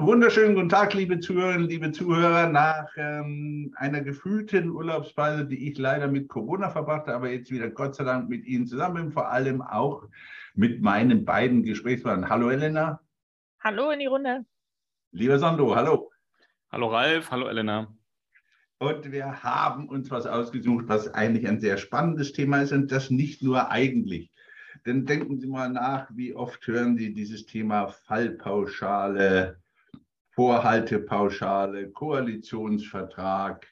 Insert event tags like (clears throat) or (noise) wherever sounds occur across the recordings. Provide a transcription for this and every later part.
Wunderschönen guten Tag, liebe Zuhörerinnen, liebe Zuhörer. Nach ähm, einer gefühlten Urlaubsphase, die ich leider mit Corona verbrachte, aber jetzt wieder Gott sei Dank mit Ihnen zusammen bin, vor allem auch mit meinen beiden Gesprächspartnern. Hallo Elena. Hallo in die Runde. Lieber Sandro, hallo. Hallo Ralf, hallo Elena. Und wir haben uns was ausgesucht, was eigentlich ein sehr spannendes Thema ist und das nicht nur eigentlich. Denn denken Sie mal nach, wie oft hören Sie dieses Thema Fallpauschale, Vorhaltepauschale, Koalitionsvertrag,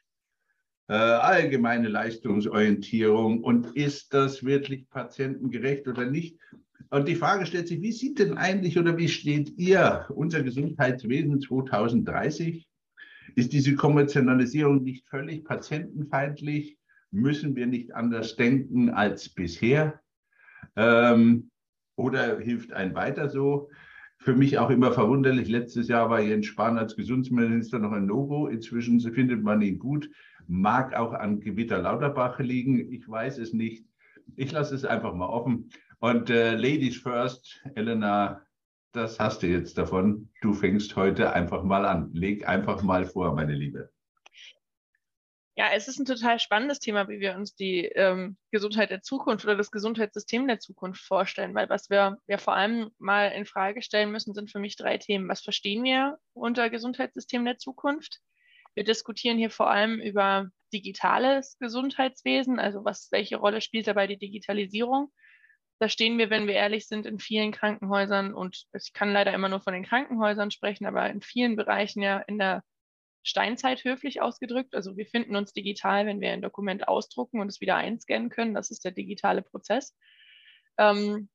äh, allgemeine Leistungsorientierung und ist das wirklich patientengerecht oder nicht? Und die Frage stellt sich, wie sieht denn eigentlich oder wie steht ihr unser Gesundheitswesen 2030? Ist diese Kommerzialisierung nicht völlig patientenfeindlich? Müssen wir nicht anders denken als bisher? Ähm, oder hilft ein weiter so? Für mich auch immer verwunderlich. Letztes Jahr war Jens Spahn als Gesundheitsminister noch ein No-Go. Inzwischen findet man ihn gut. Mag auch an Gewitter Lauterbach liegen. Ich weiß es nicht. Ich lasse es einfach mal offen. Und äh, Ladies first, Elena, das hast du jetzt davon. Du fängst heute einfach mal an. Leg einfach mal vor, meine Liebe. Ja, es ist ein total spannendes Thema, wie wir uns die ähm, Gesundheit der Zukunft oder das Gesundheitssystem der Zukunft vorstellen, weil was wir ja vor allem mal in Frage stellen müssen, sind für mich drei Themen. Was verstehen wir unter Gesundheitssystem der Zukunft? Wir diskutieren hier vor allem über digitales Gesundheitswesen, also was, welche Rolle spielt dabei die Digitalisierung? Da stehen wir, wenn wir ehrlich sind, in vielen Krankenhäusern und ich kann leider immer nur von den Krankenhäusern sprechen, aber in vielen Bereichen ja in der Steinzeit höflich ausgedrückt. Also wir finden uns digital, wenn wir ein Dokument ausdrucken und es wieder einscannen können. Das ist der digitale Prozess. Ähm,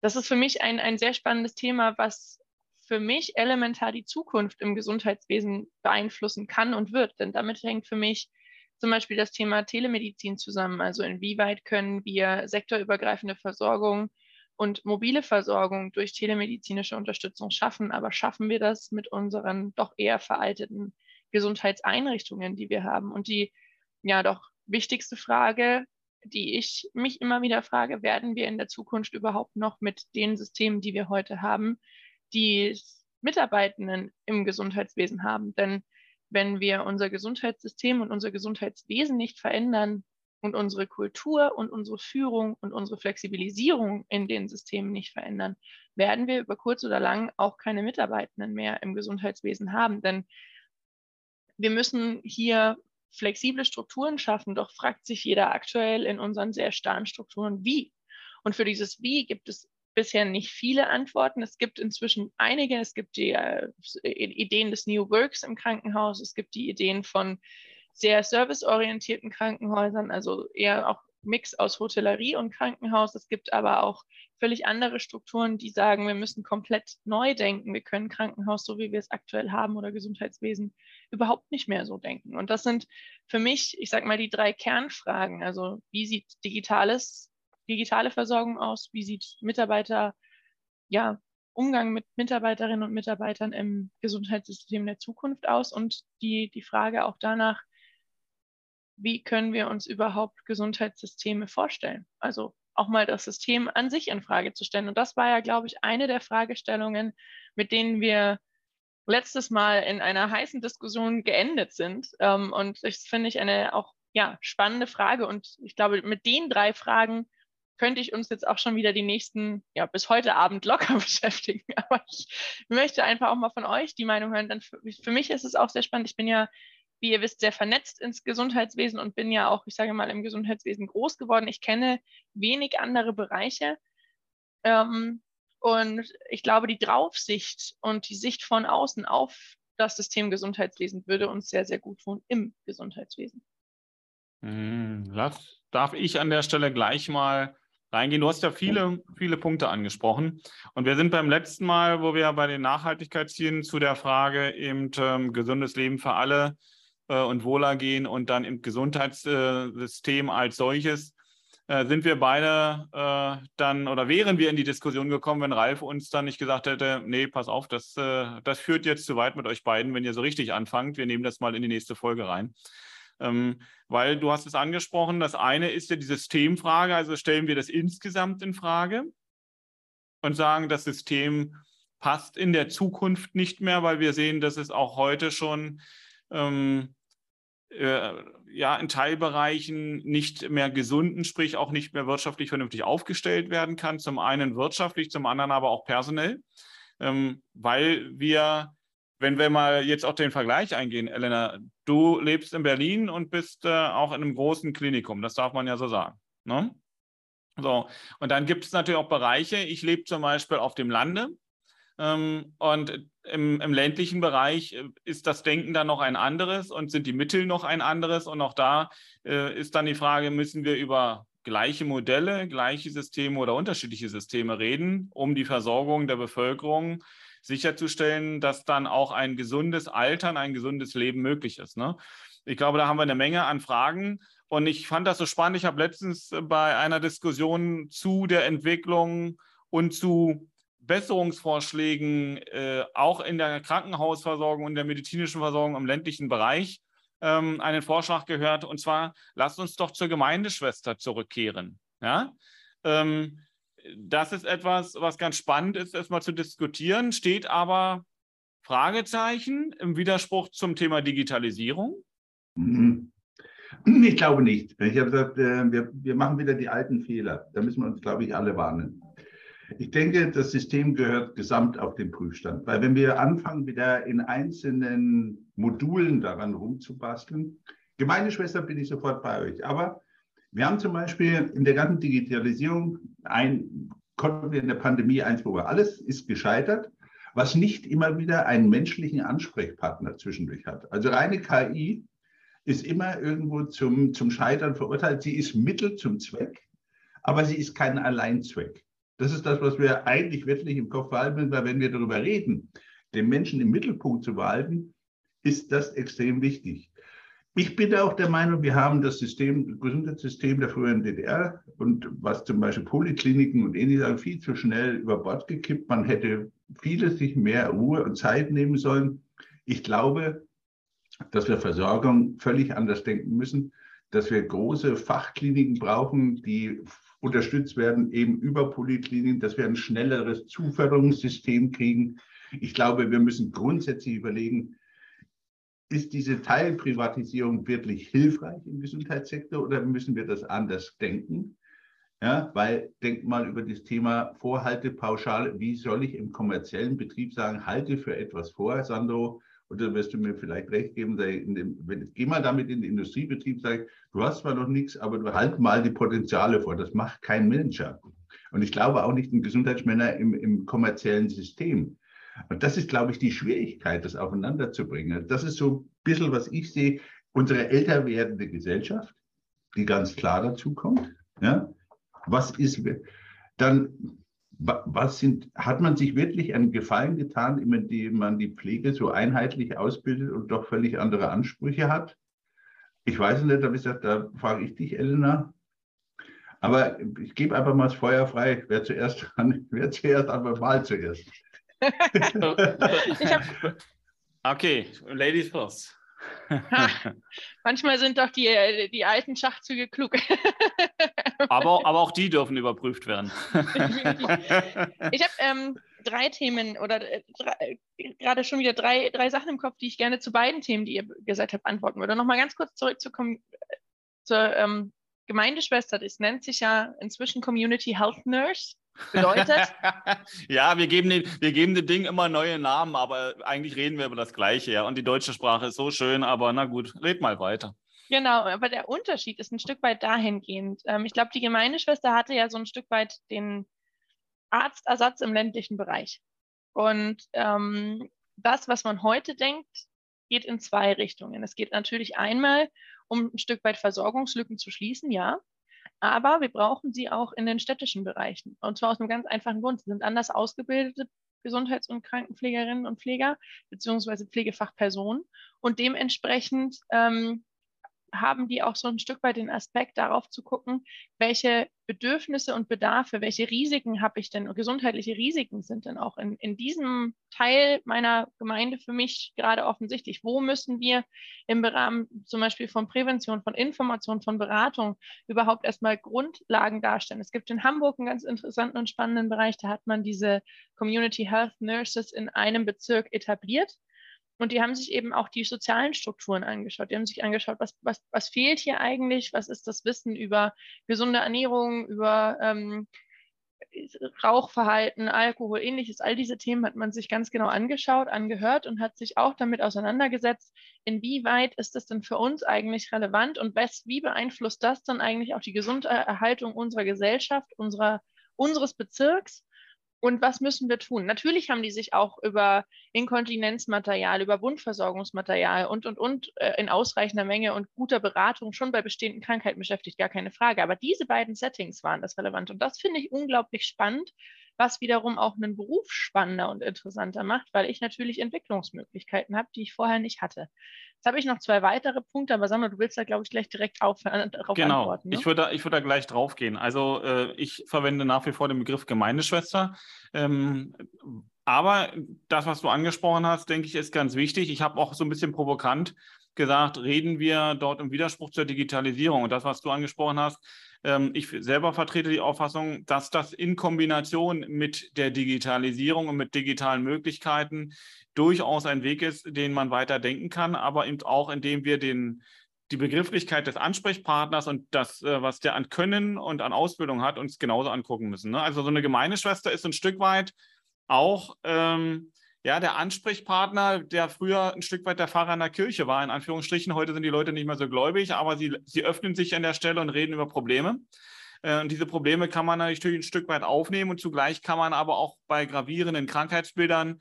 das ist für mich ein, ein sehr spannendes Thema, was für mich elementar die Zukunft im Gesundheitswesen beeinflussen kann und wird. Denn damit hängt für mich zum Beispiel das Thema Telemedizin zusammen. Also inwieweit können wir sektorübergreifende Versorgung und mobile Versorgung durch telemedizinische Unterstützung schaffen. Aber schaffen wir das mit unseren doch eher veralteten Gesundheitseinrichtungen, die wir haben? Und die ja doch wichtigste Frage, die ich mich immer wieder frage, werden wir in der Zukunft überhaupt noch mit den Systemen, die wir heute haben, die Mitarbeitenden im Gesundheitswesen haben? Denn wenn wir unser Gesundheitssystem und unser Gesundheitswesen nicht verändern und unsere Kultur und unsere Führung und unsere Flexibilisierung in den Systemen nicht verändern, werden wir über kurz oder lang auch keine Mitarbeitenden mehr im Gesundheitswesen haben. Denn wir müssen hier flexible Strukturen schaffen, doch fragt sich jeder aktuell in unseren sehr starren Strukturen, wie. Und für dieses Wie gibt es bisher nicht viele Antworten. Es gibt inzwischen einige. Es gibt die äh, Ideen des New Works im Krankenhaus. Es gibt die Ideen von sehr serviceorientierten Krankenhäusern, also eher auch Mix aus Hotellerie und Krankenhaus. Es gibt aber auch völlig andere Strukturen, die sagen, wir müssen komplett neu denken. Wir können Krankenhaus, so wie wir es aktuell haben, oder Gesundheitswesen überhaupt nicht mehr so denken. Und das sind für mich, ich sage mal, die drei Kernfragen. Also wie sieht digitales digitale Versorgung aus? Wie sieht Mitarbeiter, ja, Umgang mit Mitarbeiterinnen und Mitarbeitern im Gesundheitssystem der Zukunft aus? Und die, die Frage auch danach, wie können wir uns überhaupt Gesundheitssysteme vorstellen? Also auch mal das System an sich in Frage zu stellen. Und das war ja, glaube ich, eine der Fragestellungen, mit denen wir letztes Mal in einer heißen Diskussion geendet sind. Ähm, und das finde ich eine auch ja, spannende Frage. Und ich glaube, mit den drei Fragen könnte ich uns jetzt auch schon wieder die nächsten, ja, bis heute Abend locker (laughs) beschäftigen. Aber ich möchte einfach auch mal von euch die Meinung hören. Denn für, für mich ist es auch sehr spannend. Ich bin ja, wie ihr wisst, sehr vernetzt ins Gesundheitswesen und bin ja auch, ich sage mal, im Gesundheitswesen groß geworden. Ich kenne wenig andere Bereiche. Ähm, und ich glaube, die Draufsicht und die Sicht von außen auf das System Gesundheitswesen würde uns sehr, sehr gut tun im Gesundheitswesen. Hm, lass, darf ich an der Stelle gleich mal reingehen. Du hast ja viele, viele Punkte angesprochen. Und wir sind beim letzten Mal, wo wir bei den Nachhaltigkeitszielen zu der Frage eben ähm, gesundes Leben für alle und Wohlergehen und dann im Gesundheitssystem als solches, äh, sind wir beide äh, dann oder wären wir in die Diskussion gekommen, wenn Ralf uns dann nicht gesagt hätte, nee, pass auf, das, äh, das führt jetzt zu weit mit euch beiden, wenn ihr so richtig anfangt. Wir nehmen das mal in die nächste Folge rein. Ähm, weil du hast es angesprochen, das eine ist ja die Systemfrage, also stellen wir das insgesamt in Frage und sagen, das System passt in der Zukunft nicht mehr, weil wir sehen, dass es auch heute schon ähm, äh, ja, in Teilbereichen nicht mehr gesunden, sprich auch nicht mehr wirtschaftlich vernünftig aufgestellt werden kann. Zum einen wirtschaftlich, zum anderen aber auch personell, ähm, weil wir, wenn wir mal jetzt auch den Vergleich eingehen, Elena, du lebst in Berlin und bist äh, auch in einem großen Klinikum, das darf man ja so sagen. Ne? So, und dann gibt es natürlich auch Bereiche, ich lebe zum Beispiel auf dem Lande ähm, und im, im, ländlichen Bereich äh, ist das Denken dann noch ein anderes und sind die Mittel noch ein anderes. Und auch da äh, ist dann die Frage, müssen wir über gleiche Modelle, gleiche Systeme oder unterschiedliche Systeme reden, um die Versorgung der Bevölkerung sicherzustellen, dass dann auch ein gesundes Altern, ein gesundes Leben möglich ist. Ne? Ich glaube, da haben wir eine Menge an Fragen. Und ich fand das so spannend. Ich habe letztens bei einer Diskussion zu der Entwicklung und zu Besserungsvorschlägen äh, auch in der Krankenhausversorgung und der medizinischen Versorgung im ländlichen Bereich ähm, einen Vorschlag gehört. Und zwar, lasst uns doch zur Gemeindeschwester zurückkehren. Ja? Ähm, das ist etwas, was ganz spannend ist, erstmal zu diskutieren, steht aber Fragezeichen im Widerspruch zum Thema Digitalisierung. Mhm. Ich glaube nicht. Ich habe gesagt, äh, wir, wir machen wieder die alten Fehler. Da müssen wir uns, glaube ich, alle warnen. Ich denke, das System gehört gesamt auf den Prüfstand, weil wenn wir anfangen, wieder in einzelnen Modulen daran rumzubasteln, Gemeindeschwester bin ich sofort bei euch, aber wir haben zum Beispiel in der ganzen Digitalisierung ein, konnten wir in der Pandemie eins, wo alles ist gescheitert, was nicht immer wieder einen menschlichen Ansprechpartner zwischendurch hat. Also reine KI ist immer irgendwo zum, zum Scheitern verurteilt. Sie ist Mittel zum Zweck, aber sie ist kein Alleinzweck. Das ist das, was wir eigentlich wirklich im Kopf behalten müssen, weil wenn wir darüber reden, den Menschen im Mittelpunkt zu behalten, ist das extrem wichtig. Ich bin auch der Meinung, wir haben das System, Gesundheitssystem der früheren DDR und was zum Beispiel Polikliniken und ähnliches viel zu schnell über Bord gekippt. Man hätte vieles sich mehr Ruhe und Zeit nehmen sollen. Ich glaube, dass wir Versorgung völlig anders denken müssen, dass wir große Fachkliniken brauchen, die unterstützt werden, eben über Polikliniken, dass wir ein schnelleres Zuförderungssystem kriegen. Ich glaube, wir müssen grundsätzlich überlegen, ist diese Teilprivatisierung wirklich hilfreich im Gesundheitssektor oder müssen wir das anders denken? Ja, weil denkt mal über das Thema Vorhaltepauschale. Wie soll ich im kommerziellen Betrieb sagen, halte für etwas vor, Sandro? Und da wirst du mir vielleicht recht geben, dem, wenn, geh mal damit in den Industriebetrieb, sag, du hast zwar noch nichts, aber du halt mal die Potenziale vor. Das macht kein Manager. Und ich glaube auch nicht ein Gesundheitsmänner im, im kommerziellen System. Und das ist, glaube ich, die Schwierigkeit, das aufeinander zu bringen. Das ist so ein bisschen, was ich sehe, unsere älter werdende Gesellschaft, die ganz klar dazu kommt. Ja? Was ist, dann was sind, hat man sich wirklich einen Gefallen getan, indem man die Pflege so einheitlich ausbildet und doch völlig andere Ansprüche hat? Ich weiß nicht, da, gesagt, da frage ich dich, Elena. Aber ich gebe einfach mal das Feuer frei. Wer zuerst, (laughs) wer zuerst, aber mal zuerst. (laughs) okay, Ladies first. (laughs) manchmal sind doch die, die alten Schachzüge klug. (laughs) aber, aber auch die dürfen überprüft werden. (laughs) ich habe ähm, drei Themen oder äh, drei, gerade schon wieder drei, drei Sachen im Kopf, die ich gerne zu beiden Themen, die ihr gesagt habt, antworten würde. Nochmal ganz kurz zurückzukommen zur ähm, Gemeindeschwester. Das nennt sich ja inzwischen Community Health Nurse. Bedeutet? (laughs) ja, wir geben, den, wir geben dem Ding immer neue Namen, aber eigentlich reden wir über das Gleiche. Ja. Und die deutsche Sprache ist so schön, aber na gut, red mal weiter. Genau, aber der Unterschied ist ein Stück weit dahingehend. Ähm, ich glaube, die Gemeindeschwester hatte ja so ein Stück weit den Arztersatz im ländlichen Bereich. Und ähm, das, was man heute denkt, geht in zwei Richtungen. Es geht natürlich einmal um ein Stück weit Versorgungslücken zu schließen, ja. Aber wir brauchen sie auch in den städtischen Bereichen. Und zwar aus einem ganz einfachen Grund. Sie sind anders ausgebildete Gesundheits- und Krankenpflegerinnen und Pfleger, beziehungsweise Pflegefachpersonen. Und dementsprechend ähm, haben die auch so ein Stück weit den Aspekt, darauf zu gucken, welche Bedürfnisse und Bedarfe, welche Risiken habe ich denn, gesundheitliche Risiken sind denn auch in, in diesem Teil meiner Gemeinde für mich gerade offensichtlich. Wo müssen wir im Rahmen zum Beispiel von Prävention, von Information, von Beratung überhaupt erstmal Grundlagen darstellen? Es gibt in Hamburg einen ganz interessanten und spannenden Bereich, da hat man diese Community Health Nurses in einem Bezirk etabliert und die haben sich eben auch die sozialen Strukturen angeschaut. Die haben sich angeschaut, was, was, was fehlt hier eigentlich, was ist das Wissen über gesunde Ernährung, über ähm, Rauchverhalten, Alkohol, ähnliches. All diese Themen hat man sich ganz genau angeschaut, angehört und hat sich auch damit auseinandergesetzt, inwieweit ist das denn für uns eigentlich relevant und wie beeinflusst das dann eigentlich auch die Gesunderhaltung unserer Gesellschaft, unserer, unseres Bezirks und was müssen wir tun? Natürlich haben die sich auch über Inkontinenzmaterial, über Wundversorgungsmaterial und, und, und äh, in ausreichender Menge und guter Beratung schon bei bestehenden Krankheiten beschäftigt, gar keine Frage. Aber diese beiden Settings waren das relevant. Und das finde ich unglaublich spannend, was wiederum auch einen Beruf spannender und interessanter macht, weil ich natürlich Entwicklungsmöglichkeiten habe, die ich vorher nicht hatte. Jetzt habe ich noch zwei weitere Punkte, aber Sandra, du willst da, glaube ich, gleich direkt auf, (laughs) darauf genau. antworten. Genau, ne? ich, würde da, ich würde da gleich drauf gehen. Also äh, ich verwende nach wie vor den Begriff Gemeindeschwester. Ähm, aber das, was du angesprochen hast, denke ich, ist ganz wichtig. Ich habe auch so ein bisschen provokant gesagt, reden wir dort im Widerspruch zur Digitalisierung. Und das, was du angesprochen hast, ich selber vertrete die Auffassung, dass das in Kombination mit der Digitalisierung und mit digitalen Möglichkeiten durchaus ein Weg ist, den man weiter denken kann, aber eben auch, indem wir den, die Begrifflichkeit des Ansprechpartners und das, äh, was der an Können und an Ausbildung hat, uns genauso angucken müssen. Ne? Also so eine Gemeindeschwester ist ein Stück weit auch ähm, ja, der Ansprechpartner, der früher ein Stück weit der Pfarrer in der Kirche war, in Anführungsstrichen. Heute sind die Leute nicht mehr so gläubig, aber sie, sie öffnen sich an der Stelle und reden über Probleme. Äh, und diese Probleme kann man natürlich ein Stück weit aufnehmen und zugleich kann man aber auch bei gravierenden Krankheitsbildern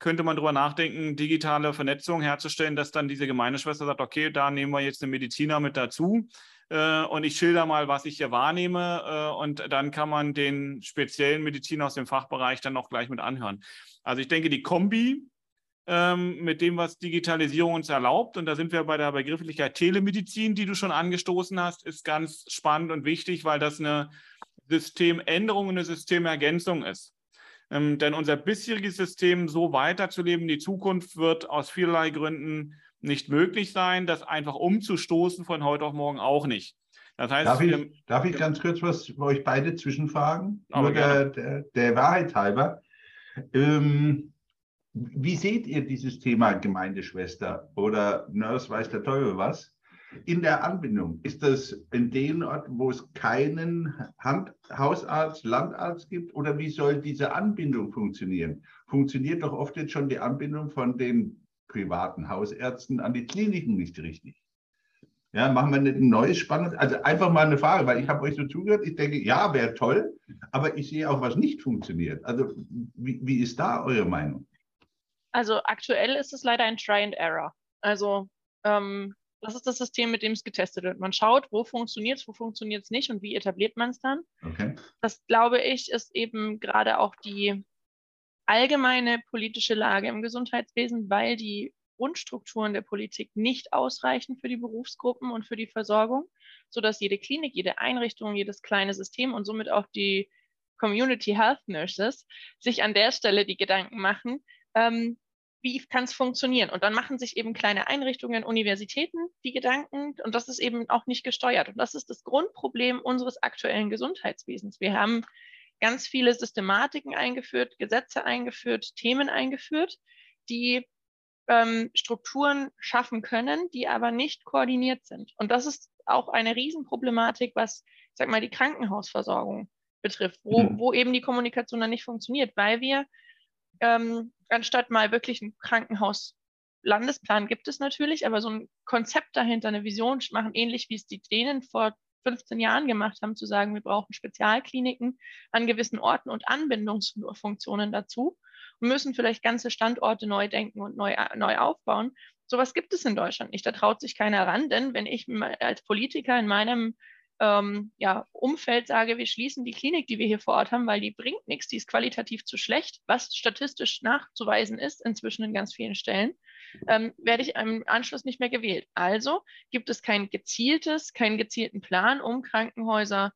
könnte man darüber nachdenken, digitale Vernetzung herzustellen, dass dann diese Gemeindeschwester sagt, okay, da nehmen wir jetzt einen Mediziner mit dazu äh, und ich schilder mal, was ich hier wahrnehme äh, und dann kann man den speziellen Mediziner aus dem Fachbereich dann auch gleich mit anhören. Also ich denke, die Kombi ähm, mit dem, was Digitalisierung uns erlaubt, und da sind wir bei der Begrifflichkeit Telemedizin, die du schon angestoßen hast, ist ganz spannend und wichtig, weil das eine Systemänderung, eine Systemergänzung ist. Ähm, denn unser bisheriges System so weiterzuleben in die Zukunft wird aus vielerlei Gründen nicht möglich sein. Das einfach umzustoßen von heute auf morgen auch nicht. Das heißt, darf, ich, darf ich ganz kurz was für euch beide zwischenfragen? Nur der, der, der, Wahrheit halber. Ähm, wie seht ihr dieses Thema Gemeindeschwester oder Nurse weiß der Teufel was? in der Anbindung? Ist das in den Orten, wo es keinen Hand Hausarzt, Landarzt gibt? Oder wie soll diese Anbindung funktionieren? Funktioniert doch oft jetzt schon die Anbindung von den privaten Hausärzten an die Kliniken nicht richtig. Ja, machen wir nicht ein neues spannendes, also einfach mal eine Frage, weil ich habe euch so zugehört, ich denke, ja, wäre toll, aber ich sehe auch, was nicht funktioniert. Also wie, wie ist da eure Meinung? Also aktuell ist es leider ein Try and Error. Also ähm, das ist das System, mit dem es getestet wird. Man schaut, wo funktioniert es, wo funktioniert es nicht und wie etabliert man es dann. Okay. Das, glaube ich, ist eben gerade auch die allgemeine politische Lage im Gesundheitswesen, weil die Grundstrukturen der Politik nicht ausreichen für die Berufsgruppen und für die Versorgung, sodass jede Klinik, jede Einrichtung, jedes kleine System und somit auch die Community Health Nurses sich an der Stelle die Gedanken machen, ähm, wie kann es funktionieren? Und dann machen sich eben kleine Einrichtungen, Universitäten die Gedanken und das ist eben auch nicht gesteuert. Und das ist das Grundproblem unseres aktuellen Gesundheitswesens. Wir haben ganz viele Systematiken eingeführt, Gesetze eingeführt, Themen eingeführt, die ähm, Strukturen schaffen können, die aber nicht koordiniert sind. Und das ist auch eine Riesenproblematik, was, ich sag mal, die Krankenhausversorgung betrifft, wo, mhm. wo eben die Kommunikation dann nicht funktioniert, weil wir ähm, anstatt mal wirklich ein Krankenhaus-Landesplan gibt es natürlich, aber so ein Konzept dahinter, eine Vision machen, ähnlich wie es die Dänen vor 15 Jahren gemacht haben, zu sagen, wir brauchen Spezialkliniken an gewissen Orten und Anbindungsfunktionen dazu und müssen vielleicht ganze Standorte neu denken und neu, neu aufbauen. Sowas gibt es in Deutschland nicht. Da traut sich keiner ran, denn wenn ich als Politiker in meinem ähm, ja, Umfeld sage, wir schließen die Klinik, die wir hier vor Ort haben, weil die bringt nichts, die ist qualitativ zu schlecht, was statistisch nachzuweisen ist, inzwischen in ganz vielen Stellen, ähm, werde ich im Anschluss nicht mehr gewählt. Also gibt es kein gezieltes, keinen gezielten Plan, um Krankenhäuser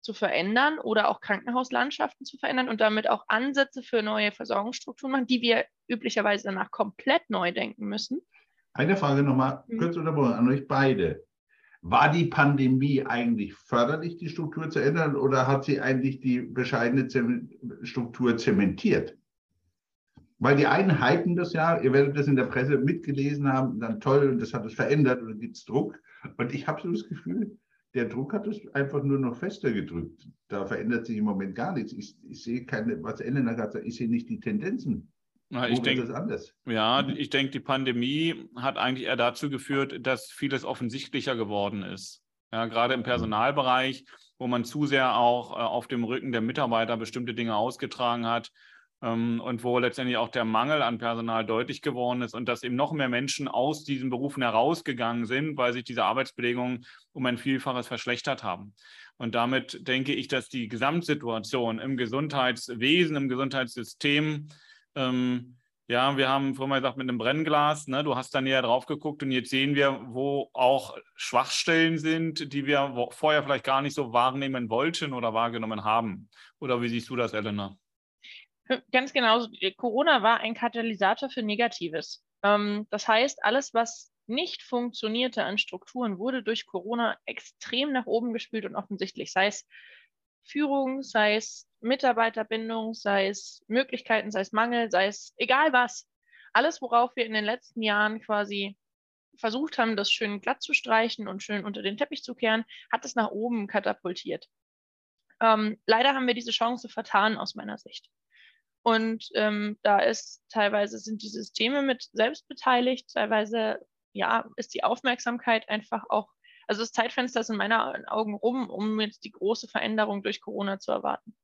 zu verändern oder auch Krankenhauslandschaften zu verändern und damit auch Ansätze für neue Versorgungsstrukturen machen, die wir üblicherweise danach komplett neu denken müssen. Eine Frage nochmal, mhm. kurz unterbrochen, an euch beide. War die Pandemie eigentlich förderlich, die Struktur zu ändern, oder hat sie eigentlich die bescheidene Struktur zementiert? Weil die einen hypen das ja, ihr werdet das in der Presse mitgelesen haben, dann toll, und das hat es verändert und gibt es Druck. Und ich habe so das Gefühl, der Druck hat es einfach nur noch fester gedrückt. Da verändert sich im Moment gar nichts. Ich, ich sehe keine, was Elena gerade sagt, ich sehe nicht die Tendenzen. Na, ich denke, ja, ich denke, die Pandemie hat eigentlich eher dazu geführt, dass vieles offensichtlicher geworden ist. Ja, gerade im Personalbereich, wo man zu sehr auch äh, auf dem Rücken der Mitarbeiter bestimmte Dinge ausgetragen hat ähm, und wo letztendlich auch der Mangel an Personal deutlich geworden ist und dass eben noch mehr Menschen aus diesen Berufen herausgegangen sind, weil sich diese Arbeitsbedingungen um ein Vielfaches verschlechtert haben. Und damit denke ich, dass die Gesamtsituation im Gesundheitswesen, im Gesundheitssystem ähm, ja, wir haben vorhin mal gesagt, mit einem Brennglas, ne, du hast da näher drauf geguckt und jetzt sehen wir, wo auch Schwachstellen sind, die wir vorher vielleicht gar nicht so wahrnehmen wollten oder wahrgenommen haben. Oder wie siehst du das, Elena? Ganz genau. Corona war ein Katalysator für Negatives. Ähm, das heißt, alles, was nicht funktionierte an Strukturen, wurde durch Corona extrem nach oben gespült und offensichtlich, sei es Führung, sei es Mitarbeiterbindung, sei es Möglichkeiten, sei es Mangel, sei es egal was. Alles, worauf wir in den letzten Jahren quasi versucht haben, das schön glatt zu streichen und schön unter den Teppich zu kehren, hat es nach oben katapultiert. Ähm, leider haben wir diese Chance vertan aus meiner Sicht. Und ähm, da ist teilweise sind die Systeme mit selbst beteiligt, teilweise ja, ist die Aufmerksamkeit einfach auch also das Zeitfenster ist in meinen Augen rum, um jetzt die große Veränderung durch Corona zu erwarten.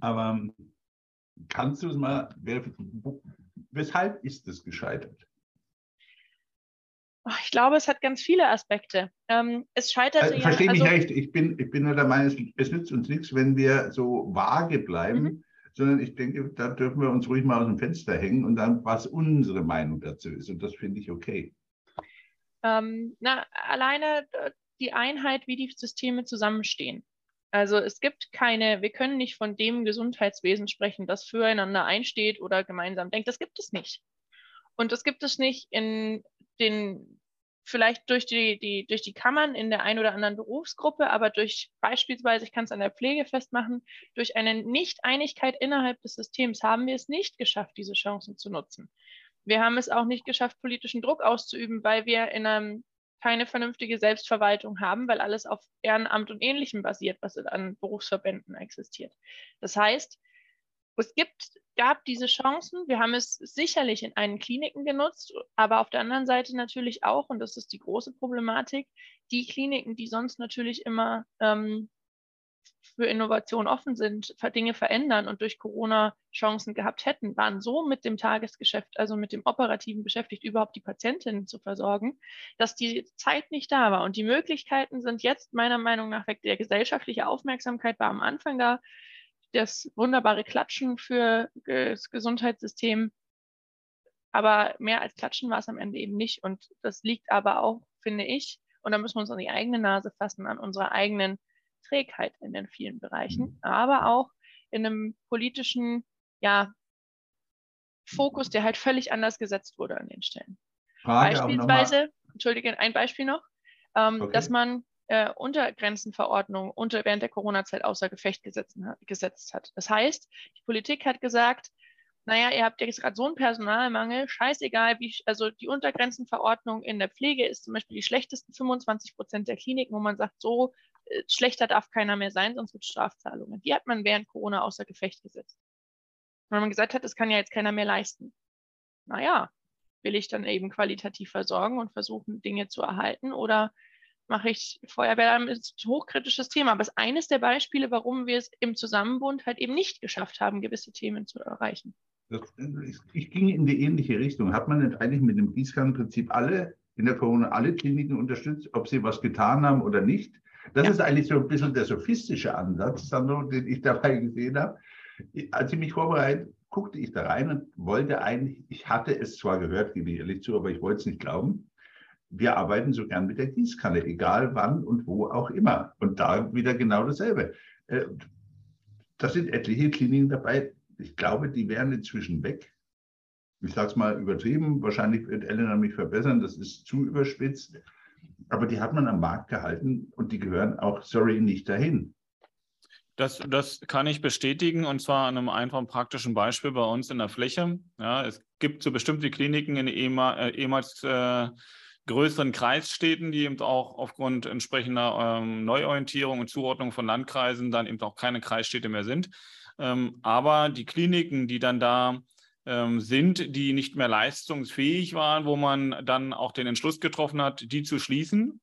Aber kannst du es mal, weshalb ist es gescheitert? Ich glaube, es hat ganz viele Aspekte. Ähm, es scheiterte also, ja. Verstehe mich also, recht. Ich bin, ich bin nur der Meinung, es nützt uns nichts, wenn wir so vage bleiben, mhm. sondern ich denke, da dürfen wir uns ruhig mal aus dem Fenster hängen und dann, was unsere Meinung dazu ist. Und das finde ich okay. Ähm, na, alleine äh, die Einheit, wie die Systeme zusammenstehen. Also es gibt keine, wir können nicht von dem Gesundheitswesen sprechen, das füreinander einsteht oder gemeinsam denkt. Das gibt es nicht. Und das gibt es nicht in den, vielleicht durch die, die, durch die Kammern in der einen oder anderen Berufsgruppe, aber durch beispielsweise, ich kann es an der Pflege festmachen, durch eine Nicht-Einigkeit innerhalb des Systems haben wir es nicht geschafft, diese Chancen zu nutzen. Wir haben es auch nicht geschafft, politischen Druck auszuüben, weil wir in einem keine vernünftige Selbstverwaltung haben, weil alles auf Ehrenamt und Ähnlichem basiert, was an Berufsverbänden existiert. Das heißt, es gibt, gab diese Chancen. Wir haben es sicherlich in einen Kliniken genutzt, aber auf der anderen Seite natürlich auch, und das ist die große Problematik, die Kliniken, die sonst natürlich immer ähm, für Innovation offen sind, Dinge verändern und durch Corona Chancen gehabt hätten, waren so mit dem Tagesgeschäft, also mit dem Operativen beschäftigt, überhaupt die Patientinnen zu versorgen, dass die Zeit nicht da war. Und die Möglichkeiten sind jetzt meiner Meinung nach weg. Der gesellschaftliche Aufmerksamkeit war am Anfang da. Das wunderbare Klatschen für das Gesundheitssystem. Aber mehr als Klatschen war es am Ende eben nicht. Und das liegt aber auch, finde ich, und da müssen wir uns an die eigene Nase fassen, an unserer eigenen Trägheit in den vielen Bereichen, mhm. aber auch in einem politischen, ja, Fokus, der halt völlig anders gesetzt wurde an den Stellen. Frage, Beispielsweise, entschuldige, ein Beispiel noch, ähm, okay. dass man äh, Untergrenzenverordnung unter, während der Corona-Zeit außer Gefecht gesetzt, gesetzt hat. Das heißt, die Politik hat gesagt, naja, ihr habt ja jetzt gerade so einen Personalmangel, scheißegal, wie, also die Untergrenzenverordnung in der Pflege ist zum Beispiel die schlechtesten 25 Prozent der Kliniken, wo man sagt, so schlechter darf keiner mehr sein, sonst wird Strafzahlungen. Die hat man während Corona außer Gefecht gesetzt. Weil man gesagt hat, das kann ja jetzt keiner mehr leisten. Naja, will ich dann eben qualitativ versorgen und versuchen, Dinge zu erhalten oder mache ich Feuerwehr ist ein hochkritisches Thema. Aber es ist eines der Beispiele, warum wir es im Zusammenbund halt eben nicht geschafft haben, gewisse Themen zu erreichen. Das, ich ging in die ähnliche Richtung. Hat man nicht eigentlich mit dem Gießkannenprinzip alle in der Corona alle Kliniken unterstützt, ob sie was getan haben oder nicht. Das ja. ist eigentlich so ein bisschen der sophistische Ansatz, Sandro, den ich dabei (laughs) gesehen habe. Als ich mich vorbereitet, guckte ich da rein und wollte eigentlich, ich hatte es zwar gehört, gebe ich ehrlich zu, aber ich wollte es nicht glauben. Wir arbeiten so gern mit der Gießkanne, egal wann und wo auch immer. Und da wieder genau dasselbe. Äh, da sind etliche Kliniken dabei. Ich glaube, die wären inzwischen weg. Ich sage es mal übertrieben. Wahrscheinlich wird Elena mich verbessern. Das ist zu überspitzt. Aber die hat man am Markt gehalten und die gehören auch, sorry, nicht dahin. Das, das kann ich bestätigen und zwar an einem einfachen praktischen Beispiel bei uns in der Fläche. Ja, es gibt so bestimmte Kliniken in äh, ehemals äh, größeren Kreisstädten, die eben auch aufgrund entsprechender ähm, Neuorientierung und Zuordnung von Landkreisen dann eben auch keine Kreisstädte mehr sind. Ähm, aber die Kliniken, die dann da ähm, sind, die nicht mehr leistungsfähig waren, wo man dann auch den Entschluss getroffen hat, die zu schließen,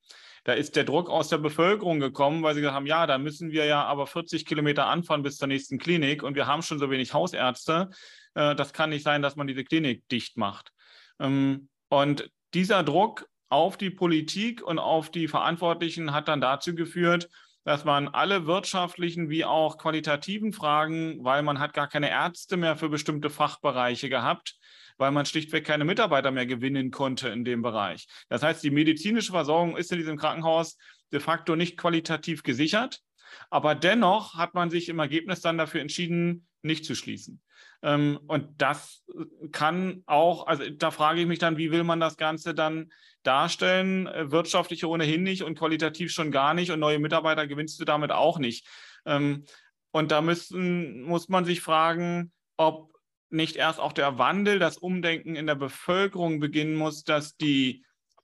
da ist der Druck aus der Bevölkerung gekommen, weil sie gesagt haben, ja, da müssen wir ja aber 40 Kilometer anfahren bis zur nächsten Klinik und wir haben schon so wenig Hausärzte. Äh, das kann nicht sein, dass man diese Klinik dicht macht. Ähm, und dieser Druck auf die Politik und auf die Verantwortlichen hat dann dazu geführt, dass man alle wirtschaftlichen wie auch qualitativen Fragen, weil man hat gar keine Ärzte mehr für bestimmte Fachbereiche gehabt, weil man schlichtweg keine Mitarbeiter mehr gewinnen konnte in dem Bereich. Das heißt, die medizinische Versorgung ist in diesem Krankenhaus de facto nicht qualitativ gesichert, aber dennoch hat man sich im Ergebnis dann dafür entschieden, nicht zu schließen. Ähm, und das kann auch, also da frage ich mich dann, wie will man das Ganze dann darstellen? Äh, wirtschaftlich ohnehin nicht und qualitativ schon gar nicht und neue Mitarbeiter gewinnst du damit auch nicht. Ähm, und da müssen, muss man sich fragen, ob nicht erst auch der Wandel, das Umdenken in der Bevölkerung beginnen muss, dass die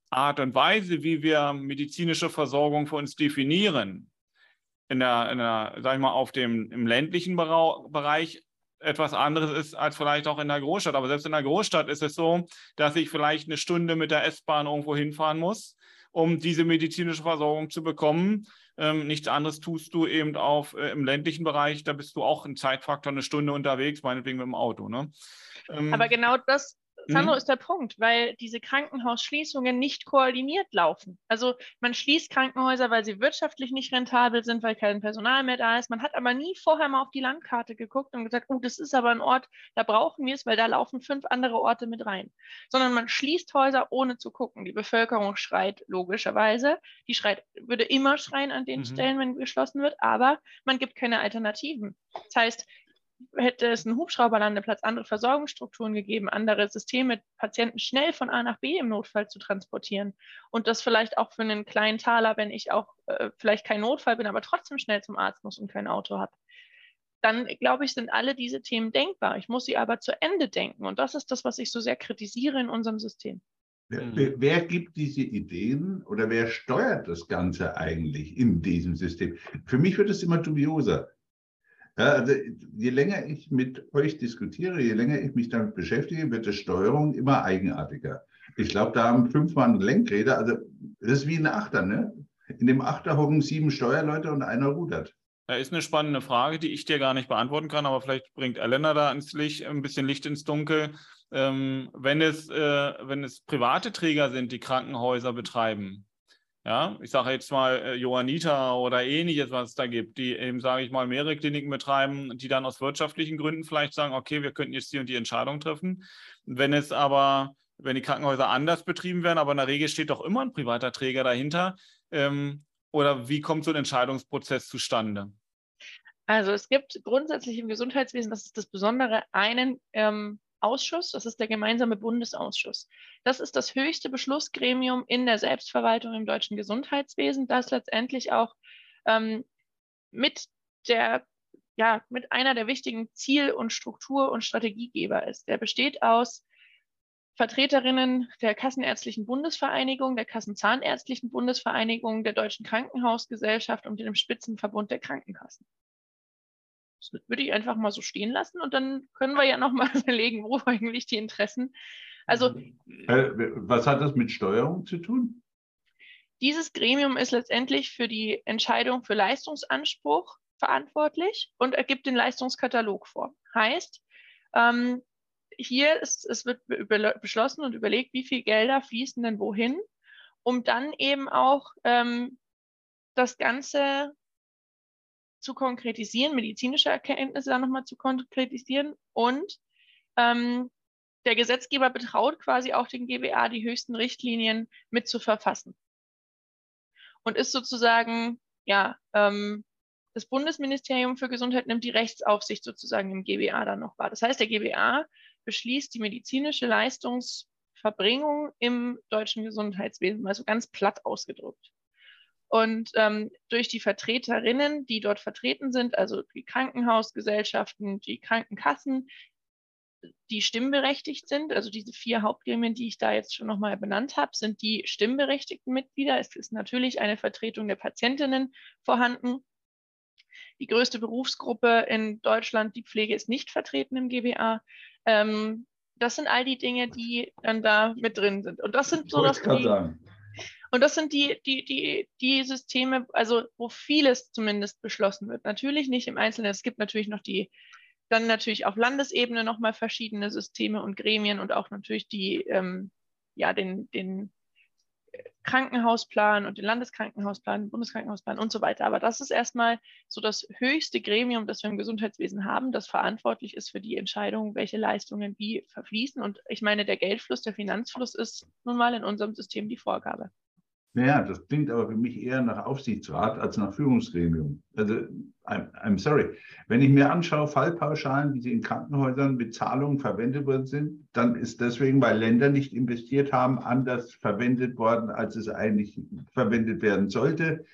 Art und Weise, wie wir medizinische Versorgung für uns definieren, in der, in der sag ich mal, auf dem im ländlichen Bereich etwas anderes ist als vielleicht auch in der Großstadt. Aber selbst in der Großstadt ist es so, dass ich vielleicht eine Stunde mit der S-Bahn irgendwo hinfahren muss, um diese medizinische Versorgung zu bekommen. Ähm, nichts anderes tust du eben auf, äh, im ländlichen Bereich, da bist du auch ein Zeitfaktor eine Stunde unterwegs, meinetwegen mit dem Auto. Ne? Ähm, Aber genau das Sandro mhm. ist der Punkt, weil diese Krankenhausschließungen nicht koordiniert laufen. Also man schließt Krankenhäuser, weil sie wirtschaftlich nicht rentabel sind, weil kein Personal mehr da ist. Man hat aber nie vorher mal auf die Landkarte geguckt und gesagt, oh, das ist aber ein Ort, da brauchen wir es, weil da laufen fünf andere Orte mit rein. Sondern man schließt Häuser ohne zu gucken. Die Bevölkerung schreit logischerweise. Die schreit, würde immer schreien an den mhm. Stellen, wenn geschlossen wird, aber man gibt keine Alternativen. Das heißt, hätte es einen Hubschrauberlandeplatz, andere Versorgungsstrukturen gegeben, andere Systeme, Patienten schnell von A nach B im Notfall zu transportieren und das vielleicht auch für einen kleinen Taler, wenn ich auch äh, vielleicht kein Notfall bin, aber trotzdem schnell zum Arzt muss und kein Auto habe. Dann glaube ich, sind alle diese Themen denkbar. Ich muss sie aber zu Ende denken. Und das ist das, was ich so sehr kritisiere in unserem System. Wer, wer, gibt diese Ideen oder wer steuert das Ganze eigentlich in diesem System? Für mich wird es immer dubioser. Ja, also je länger ich mit euch diskutiere, je länger ich mich damit beschäftige, wird die Steuerung immer eigenartiger. Ich glaube, da haben fünf Mann Lenkräder, also das ist wie ein Achter, ne? In dem Achter hocken sieben Steuerleute und einer rudert. Da ist eine spannende Frage, die ich dir gar nicht beantworten kann, aber vielleicht bringt Elena da ins Licht, ein bisschen Licht ins Dunkel. Ähm, wenn, es, äh, wenn es private Träger sind, die Krankenhäuser betreiben, ja, ich sage jetzt mal äh, Johannita oder ähnliches, was es da gibt, die eben, sage ich mal, mehrere Kliniken betreiben, die dann aus wirtschaftlichen Gründen vielleicht sagen, okay, wir könnten jetzt die und die Entscheidung treffen. Wenn es aber, wenn die Krankenhäuser anders betrieben werden, aber in der Regel steht doch immer ein privater Träger dahinter, ähm, oder wie kommt so ein Entscheidungsprozess zustande? Also es gibt grundsätzlich im Gesundheitswesen, das ist das Besondere, einen ähm, Ausschuss, das ist der gemeinsame Bundesausschuss. Das ist das höchste Beschlussgremium in der Selbstverwaltung im deutschen Gesundheitswesen, das letztendlich auch ähm, mit der ja, mit einer der wichtigen Ziel- und Struktur- und Strategiegeber ist. Der besteht aus Vertreterinnen der Kassenärztlichen Bundesvereinigung, der Kassenzahnärztlichen Bundesvereinigung, der Deutschen Krankenhausgesellschaft und dem Spitzenverbund der Krankenkassen. Das würde ich einfach mal so stehen lassen und dann können wir ja nochmal (laughs) überlegen, wo eigentlich die Interessen. Also. Äh, was hat das mit Steuerung zu tun? Dieses Gremium ist letztendlich für die Entscheidung für Leistungsanspruch verantwortlich und ergibt den Leistungskatalog vor. Heißt, ähm, hier ist, es wird beschlossen und überlegt, wie viel Gelder fließen denn wohin um dann eben auch ähm, das Ganze zu konkretisieren, medizinische Erkenntnisse dann nochmal zu konkretisieren und ähm, der Gesetzgeber betraut quasi auch den GBA, die höchsten Richtlinien mit zu verfassen. Und ist sozusagen, ja, ähm, das Bundesministerium für Gesundheit nimmt die Rechtsaufsicht sozusagen im GBA dann noch wahr. Das heißt, der GBA beschließt die medizinische Leistungsverbringung im deutschen Gesundheitswesen, also ganz platt ausgedrückt. Und ähm, durch die Vertreterinnen, die dort vertreten sind, also die Krankenhausgesellschaften, die Krankenkassen, die stimmberechtigt sind, also diese vier Hauptgremien, die ich da jetzt schon nochmal benannt habe, sind die stimmberechtigten Mitglieder. Es ist natürlich eine Vertretung der Patientinnen vorhanden. Die größte Berufsgruppe in Deutschland, die Pflege, ist nicht vertreten im GBA. Ähm, das sind all die Dinge, die dann da mit drin sind. Und das sind so das. Und das sind die, die, die, die Systeme, also wo vieles zumindest beschlossen wird. Natürlich nicht im Einzelnen. Es gibt natürlich noch die dann natürlich auf Landesebene nochmal verschiedene Systeme und Gremien und auch natürlich die, ähm, ja, den, den Krankenhausplan und den Landeskrankenhausplan, den Bundeskrankenhausplan und so weiter. Aber das ist erstmal so das höchste Gremium, das wir im Gesundheitswesen haben, das verantwortlich ist für die Entscheidung, welche Leistungen wie verfließen. Und ich meine, der Geldfluss, der Finanzfluss ist nun mal in unserem System die Vorgabe. Naja, das klingt aber für mich eher nach Aufsichtsrat als nach Führungsgremium. Also, I'm, I'm sorry. Wenn ich mir anschaue, Fallpauschalen, wie sie in Krankenhäusern mit Zahlungen verwendet worden sind, dann ist deswegen, weil Länder nicht investiert haben, anders verwendet worden, als es eigentlich verwendet werden sollte.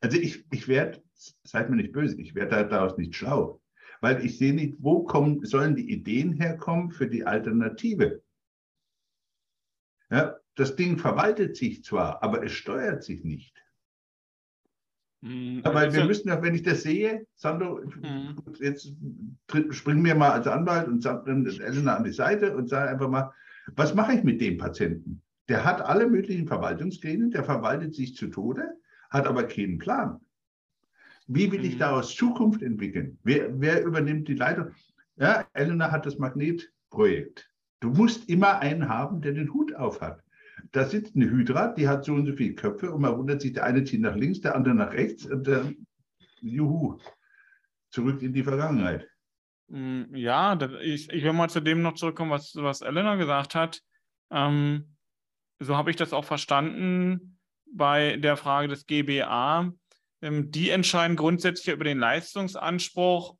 Also ich, ich werde, seid mir nicht böse, ich werde daraus nicht schlau. Weil ich sehe nicht, wo kommen, sollen die Ideen herkommen für die Alternative. Ja, das Ding verwaltet sich zwar, aber es steuert sich nicht. Mhm. Weil wir müssen ja, wenn ich das sehe, Sandro, mhm. jetzt springen wir mal als Anwalt und Elena an die Seite und sage einfach mal, was mache ich mit dem Patienten? Der hat alle möglichen Verwaltungsgremien, der verwaltet sich zu Tode, hat aber keinen Plan. Wie will ich mhm. daraus Zukunft entwickeln? Wer, wer übernimmt die Leitung? Ja, Elena hat das Magnetprojekt. Du musst immer einen haben, der den Hut auf hat. Da sitzt eine Hydra, die hat so und so viele Köpfe und man wundert sich, der eine zieht nach links, der andere nach rechts und dann, juhu, zurück in die Vergangenheit. Mm, ja, ich, ich will mal zu dem noch zurückkommen, was, was Elena gesagt hat. Ähm, so habe ich das auch verstanden bei der Frage des GBA. Ähm, die entscheiden grundsätzlich über den Leistungsanspruch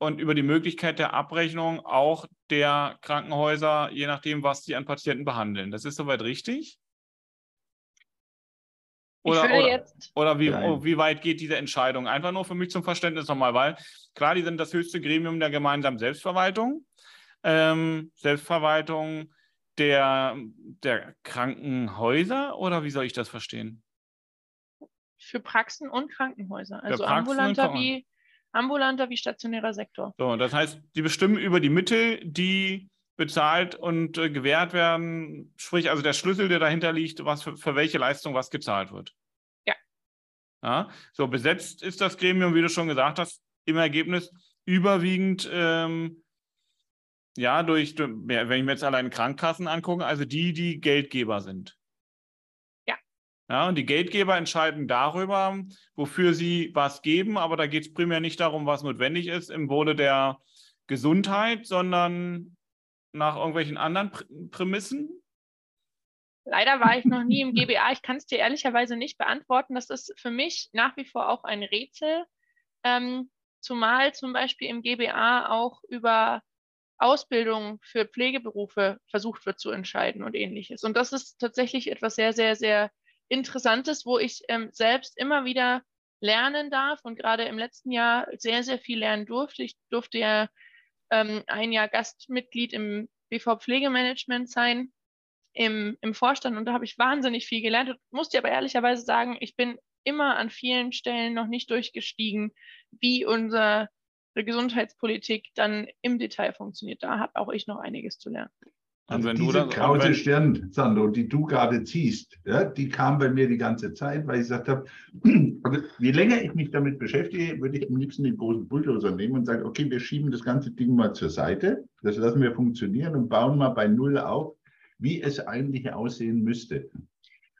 und über die Möglichkeit der Abrechnung auch der Krankenhäuser, je nachdem, was sie an Patienten behandeln. Das ist soweit richtig? Oder, oder, oder wie, oh, wie, weit geht diese Entscheidung? Einfach nur für mich zum Verständnis nochmal, weil klar, die sind das höchste Gremium der gemeinsamen Selbstverwaltung. Ähm, Selbstverwaltung der, der Krankenhäuser oder wie soll ich das verstehen? Für Praxen und Krankenhäuser. Also ambulanter wie ambulanter wie stationärer Sektor. So, das heißt, die bestimmen über die Mittel, die bezahlt und äh, gewährt werden, sprich also der Schlüssel, der dahinter liegt, was für, für welche Leistung was gezahlt wird. Ja. ja. So, besetzt ist das Gremium, wie du schon gesagt hast, im Ergebnis überwiegend ähm, ja, durch, wenn ich mir jetzt allein Krankenkassen angucke, also die, die Geldgeber sind. Ja, und die Geldgeber entscheiden darüber, wofür sie was geben, aber da geht es primär nicht darum, was notwendig ist im Wohle der Gesundheit, sondern nach irgendwelchen anderen Prämissen. Leider war ich noch nie im GBA. Ich kann es dir ehrlicherweise nicht beantworten. Das ist für mich nach wie vor auch ein Rätsel, ähm, zumal zum Beispiel im GBA auch über Ausbildung für Pflegeberufe versucht wird zu entscheiden und ähnliches. Und das ist tatsächlich etwas sehr, sehr, sehr Interessantes, wo ich ähm, selbst immer wieder lernen darf und gerade im letzten Jahr sehr, sehr viel lernen durfte. Ich durfte ja ähm, ein Jahr Gastmitglied im BV Pflegemanagement sein, im, im Vorstand und da habe ich wahnsinnig viel gelernt. Ich muss dir aber ehrlicherweise sagen, ich bin immer an vielen Stellen noch nicht durchgestiegen, wie unsere Gesundheitspolitik dann im Detail funktioniert. Da habe auch ich noch einiges zu lernen. Also wenn diese du krause wenn... Stirn, Sandro, die du gerade ziehst, ja, die kam bei mir die ganze Zeit, weil ich gesagt habe, (clears throat) also je länger ich mich damit beschäftige, würde ich am liebsten den großen Bulldozer nehmen und sagen, okay, wir schieben das ganze Ding mal zur Seite, das lassen wir funktionieren und bauen mal bei Null auf, wie es eigentlich aussehen müsste.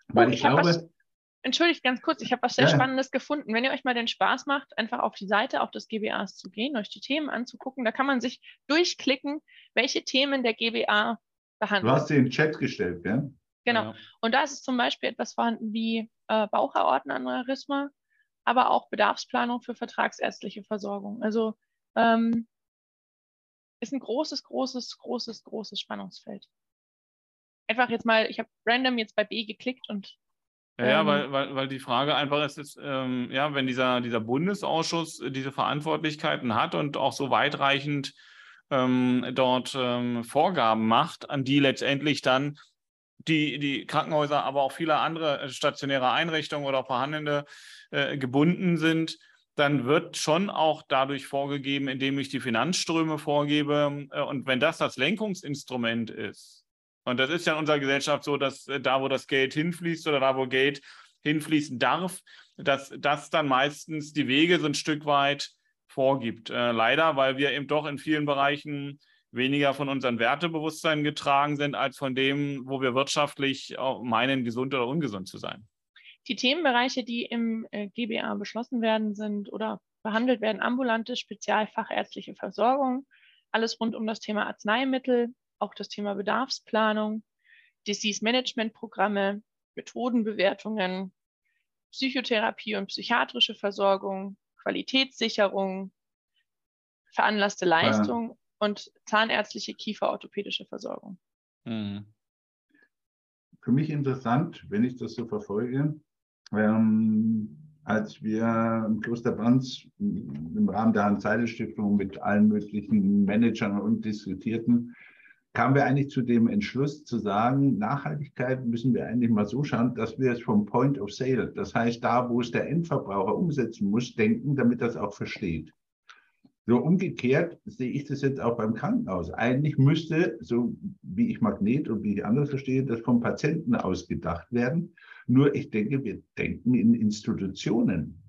Weil oh, ich, ich glaube. Was, entschuldigt ganz kurz, ich habe was sehr ja. Spannendes gefunden. Wenn ihr euch mal den Spaß macht, einfach auf die Seite auch des GBAs zu gehen, euch die Themen anzugucken, da kann man sich durchklicken, welche Themen der GBA behandelt. Du hast sie in den Chat gestellt, gell? Genau. Ja. Und da ist es zum Beispiel etwas vorhanden wie äh, Bauchaortenaneurysma, aber auch Bedarfsplanung für vertragsärztliche Versorgung. Also ähm, ist ein großes, großes, großes, großes Spannungsfeld. Einfach jetzt mal, ich habe random jetzt bei B geklickt und ja, ja, ähm, weil, weil, weil die Frage einfach ist, ist ähm, ja, wenn dieser, dieser Bundesausschuss diese Verantwortlichkeiten hat und auch so weitreichend ähm, dort ähm, Vorgaben macht, an die letztendlich dann die, die Krankenhäuser, aber auch viele andere stationäre Einrichtungen oder vorhandene äh, gebunden sind, dann wird schon auch dadurch vorgegeben, indem ich die Finanzströme vorgebe. Äh, und wenn das das Lenkungsinstrument ist, und das ist ja in unserer Gesellschaft so, dass äh, da, wo das Geld hinfließt oder da, wo Geld hinfließen darf, dass das dann meistens die Wege so ein Stück weit vorgibt. Äh, leider, weil wir eben doch in vielen Bereichen weniger von unseren Wertebewusstsein getragen sind, als von dem, wo wir wirtschaftlich meinen, gesund oder ungesund zu sein. Die Themenbereiche, die im äh, GBA beschlossen werden, sind oder behandelt werden, ambulante spezialfachärztliche Versorgung, alles rund um das Thema Arzneimittel, auch das Thema Bedarfsplanung, Disease-Management-Programme, Methodenbewertungen, Psychotherapie und psychiatrische Versorgung, Qualitätssicherung, veranlasste Leistung ja. und zahnärztliche kieferorthopädische Versorgung. Mhm. Für mich interessant, wenn ich das so verfolge, ähm, als wir im Kloster Brands im Rahmen der Hans-Seidel-Stiftung mit allen möglichen Managern und diskutierten, kamen wir eigentlich zu dem Entschluss zu sagen, Nachhaltigkeit müssen wir eigentlich mal so schauen, dass wir es vom Point of Sale, das heißt da, wo es der Endverbraucher umsetzen muss, denken, damit das auch versteht. So umgekehrt sehe ich das jetzt auch beim Krankenhaus. Eigentlich müsste, so wie ich Magnet und wie ich anders verstehe, das vom Patienten ausgedacht werden. Nur ich denke, wir denken in Institutionen.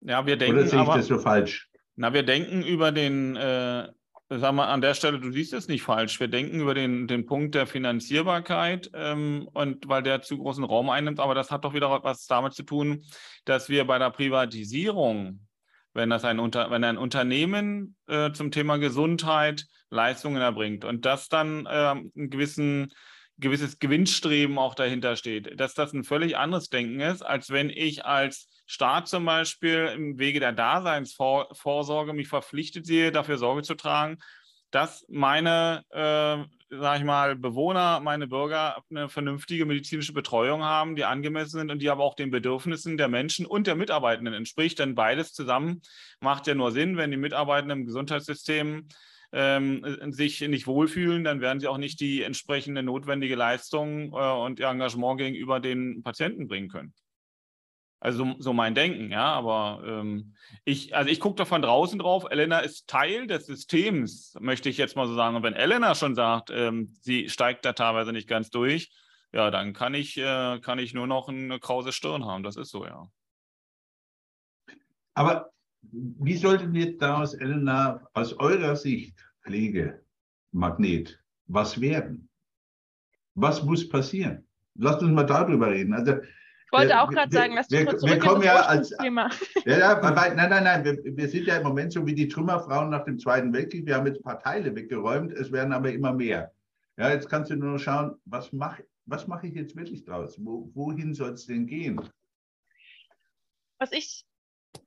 Ja, wir denken. Oder sehe ich aber, das so falsch? Na, wir denken über den äh, Sag mal, an der Stelle, du siehst es nicht falsch. Wir denken über den, den Punkt der Finanzierbarkeit ähm, und weil der zu großen Raum einnimmt, aber das hat doch wieder was damit zu tun, dass wir bei der Privatisierung, wenn das ein, Unter wenn ein Unternehmen äh, zum Thema Gesundheit Leistungen erbringt und das dann äh, einen gewissen gewisses Gewinnstreben auch dahinter steht, dass das ein völlig anderes Denken ist, als wenn ich als Staat zum Beispiel im Wege der Daseinsvorsorge mich verpflichtet sehe, dafür Sorge zu tragen, dass meine, äh, sag ich mal, Bewohner, meine Bürger eine vernünftige medizinische Betreuung haben, die angemessen sind und die aber auch den Bedürfnissen der Menschen und der Mitarbeitenden entspricht. Denn beides zusammen macht ja nur Sinn, wenn die Mitarbeitenden im Gesundheitssystem ähm, sich nicht wohlfühlen, dann werden sie auch nicht die entsprechende notwendige Leistung äh, und Engagement gegenüber den Patienten bringen können. Also so mein Denken, ja, aber ähm, ich, also ich gucke da von draußen drauf. Elena ist Teil des Systems, möchte ich jetzt mal so sagen. Und wenn Elena schon sagt, ähm, sie steigt da teilweise nicht ganz durch, ja, dann kann ich, äh, kann ich nur noch eine krause Stirn haben. Das ist so, ja. Aber wie sollten wir daraus, Elena, aus eurer Sicht, Pflegemagnet, was werden? Was muss passieren? Lasst uns mal darüber reden. Also wollte auch gerade sagen, dass wir, wir kommen ja als Thema. Ja, ja, (laughs) nein, nein, nein, wir, wir, sind ja im Moment so wie die Trümmerfrauen nach dem Zweiten Weltkrieg. Wir haben jetzt ein paar Teile weggeräumt, es werden aber immer mehr. Ja, jetzt kannst du nur noch schauen, was mache was mach ich jetzt wirklich draus? Wo, wohin soll es denn gehen? Was ich,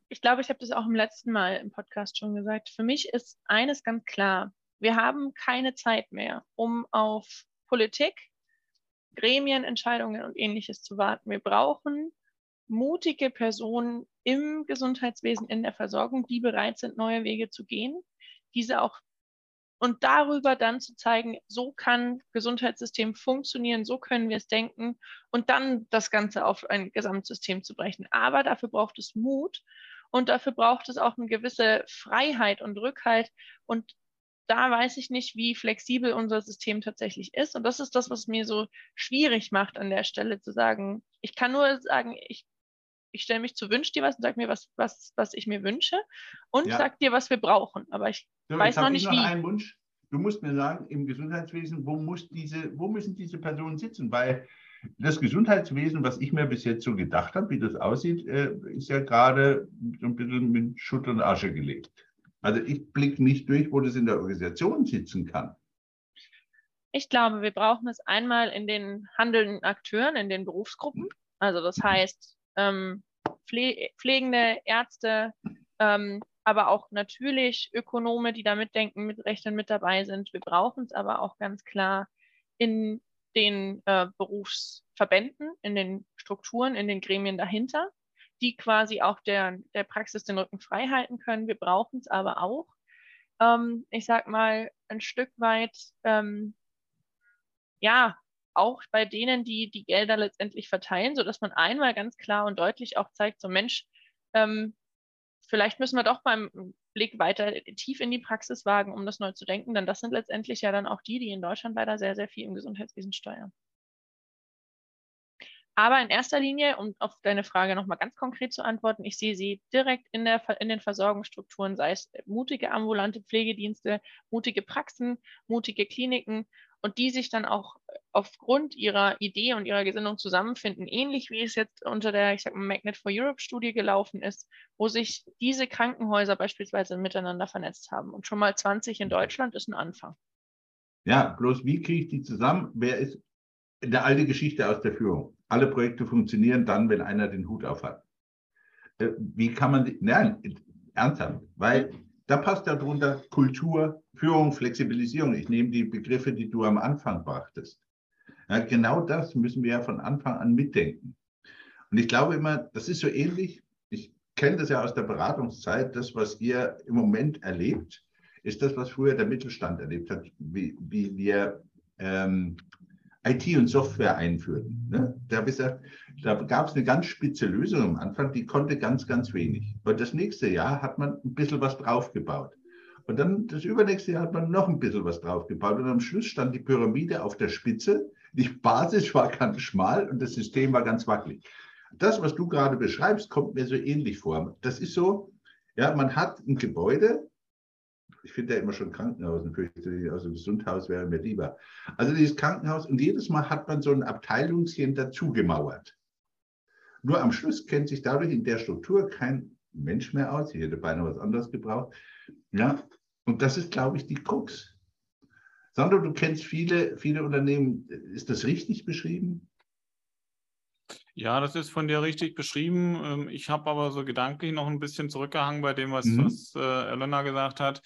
ich glaube, ich habe das auch im letzten Mal im Podcast schon gesagt. Für mich ist eines ganz klar: Wir haben keine Zeit mehr, um auf Politik, Gremienentscheidungen und ähnliches zu warten. Wir brauchen mutige Personen im Gesundheitswesen, in der Versorgung, die bereit sind, neue Wege zu gehen, diese auch und darüber dann zu zeigen, so kann Gesundheitssystem funktionieren, so können wir es denken und dann das Ganze auf ein Gesamtsystem zu brechen. Aber dafür braucht es Mut und dafür braucht es auch eine gewisse Freiheit und Rückhalt und da weiß ich nicht, wie flexibel unser System tatsächlich ist. Und das ist das, was mir so schwierig macht an der Stelle zu sagen, ich kann nur sagen, ich, ich stelle mich zu Wünsch dir was und sage mir, was, was, was ich mir wünsche und ja. sag dir, was wir brauchen. Aber ich so, weiß noch nicht, noch wie. Einen Wunsch. Du musst mir sagen, im Gesundheitswesen, wo, muss diese, wo müssen diese Personen sitzen? Weil das Gesundheitswesen, was ich mir bis jetzt so gedacht habe, wie das aussieht, äh, ist ja gerade so ein bisschen mit Schutt und Asche gelegt. Also ich blicke nicht durch, wo das in der Organisation sitzen kann. Ich glaube, wir brauchen es einmal in den handelnden Akteuren, in den Berufsgruppen. Also das heißt, ähm, pflegende Ärzte, ähm, aber auch natürlich Ökonome, die da mitdenken, mitrechnen, mit dabei sind. Wir brauchen es aber auch ganz klar in den äh, Berufsverbänden, in den Strukturen, in den Gremien dahinter, die quasi auch der, der Praxis den Rücken frei halten können. Wir brauchen es aber auch, ähm, ich sag mal, ein Stück weit, ähm, ja, auch bei denen, die die Gelder letztendlich verteilen, sodass man einmal ganz klar und deutlich auch zeigt, so Mensch, ähm, vielleicht müssen wir doch beim Blick weiter tief in die Praxis wagen, um das neu zu denken, denn das sind letztendlich ja dann auch die, die in Deutschland leider sehr, sehr viel im Gesundheitswesen steuern. Aber in erster Linie, um auf deine Frage nochmal ganz konkret zu antworten, ich sehe sie direkt in, der, in den Versorgungsstrukturen, sei es mutige ambulante Pflegedienste, mutige Praxen, mutige Kliniken und die sich dann auch aufgrund ihrer Idee und ihrer Gesinnung zusammenfinden, ähnlich wie es jetzt unter der, ich sag mal, Magnet for Europe Studie gelaufen ist, wo sich diese Krankenhäuser beispielsweise miteinander vernetzt haben. Und schon mal 20 in Deutschland ist ein Anfang. Ja, bloß wie kriege ich die zusammen? Wer ist eine alte Geschichte aus der Führung? Alle Projekte funktionieren dann, wenn einer den Hut aufhat. Äh, wie kann man nein, ernsthaft, weil da passt ja drunter Kultur, Führung, Flexibilisierung. Ich nehme die Begriffe, die du am Anfang brachtest. Ja, genau das müssen wir ja von Anfang an mitdenken. Und ich glaube immer, das ist so ähnlich. Ich kenne das ja aus der Beratungszeit. Das, was ihr im Moment erlebt, ist das, was früher der Mittelstand erlebt hat, wie, wie wir ähm, IT und Software einführten. Ne? Da, da gab es eine ganz spitze Lösung am Anfang, die konnte ganz, ganz wenig. Und das nächste Jahr hat man ein bisschen was draufgebaut. Und dann das übernächste Jahr hat man noch ein bisschen was draufgebaut. Und am Schluss stand die Pyramide auf der Spitze. Die Basis war ganz schmal und das System war ganz wackelig. Das, was du gerade beschreibst, kommt mir so ähnlich vor. Das ist so, ja, man hat ein Gebäude, ich finde ja immer schon Krankenhaus und fürchte, also Gesundhaus wäre mir lieber. Also dieses Krankenhaus und jedes Mal hat man so ein Abteilungschen dazu gemauert. Nur am Schluss kennt sich dadurch in der Struktur kein Mensch mehr aus. Ich hätte beinahe was anderes gebraucht. Ja, und das ist, glaube ich, die Krux. Sandro, du kennst viele, viele Unternehmen. Ist das richtig beschrieben? Ja, das ist von dir richtig beschrieben. Ähm, ich habe aber so gedanklich noch ein bisschen zurückgehangen bei dem, was, mhm. was äh, Elena gesagt hat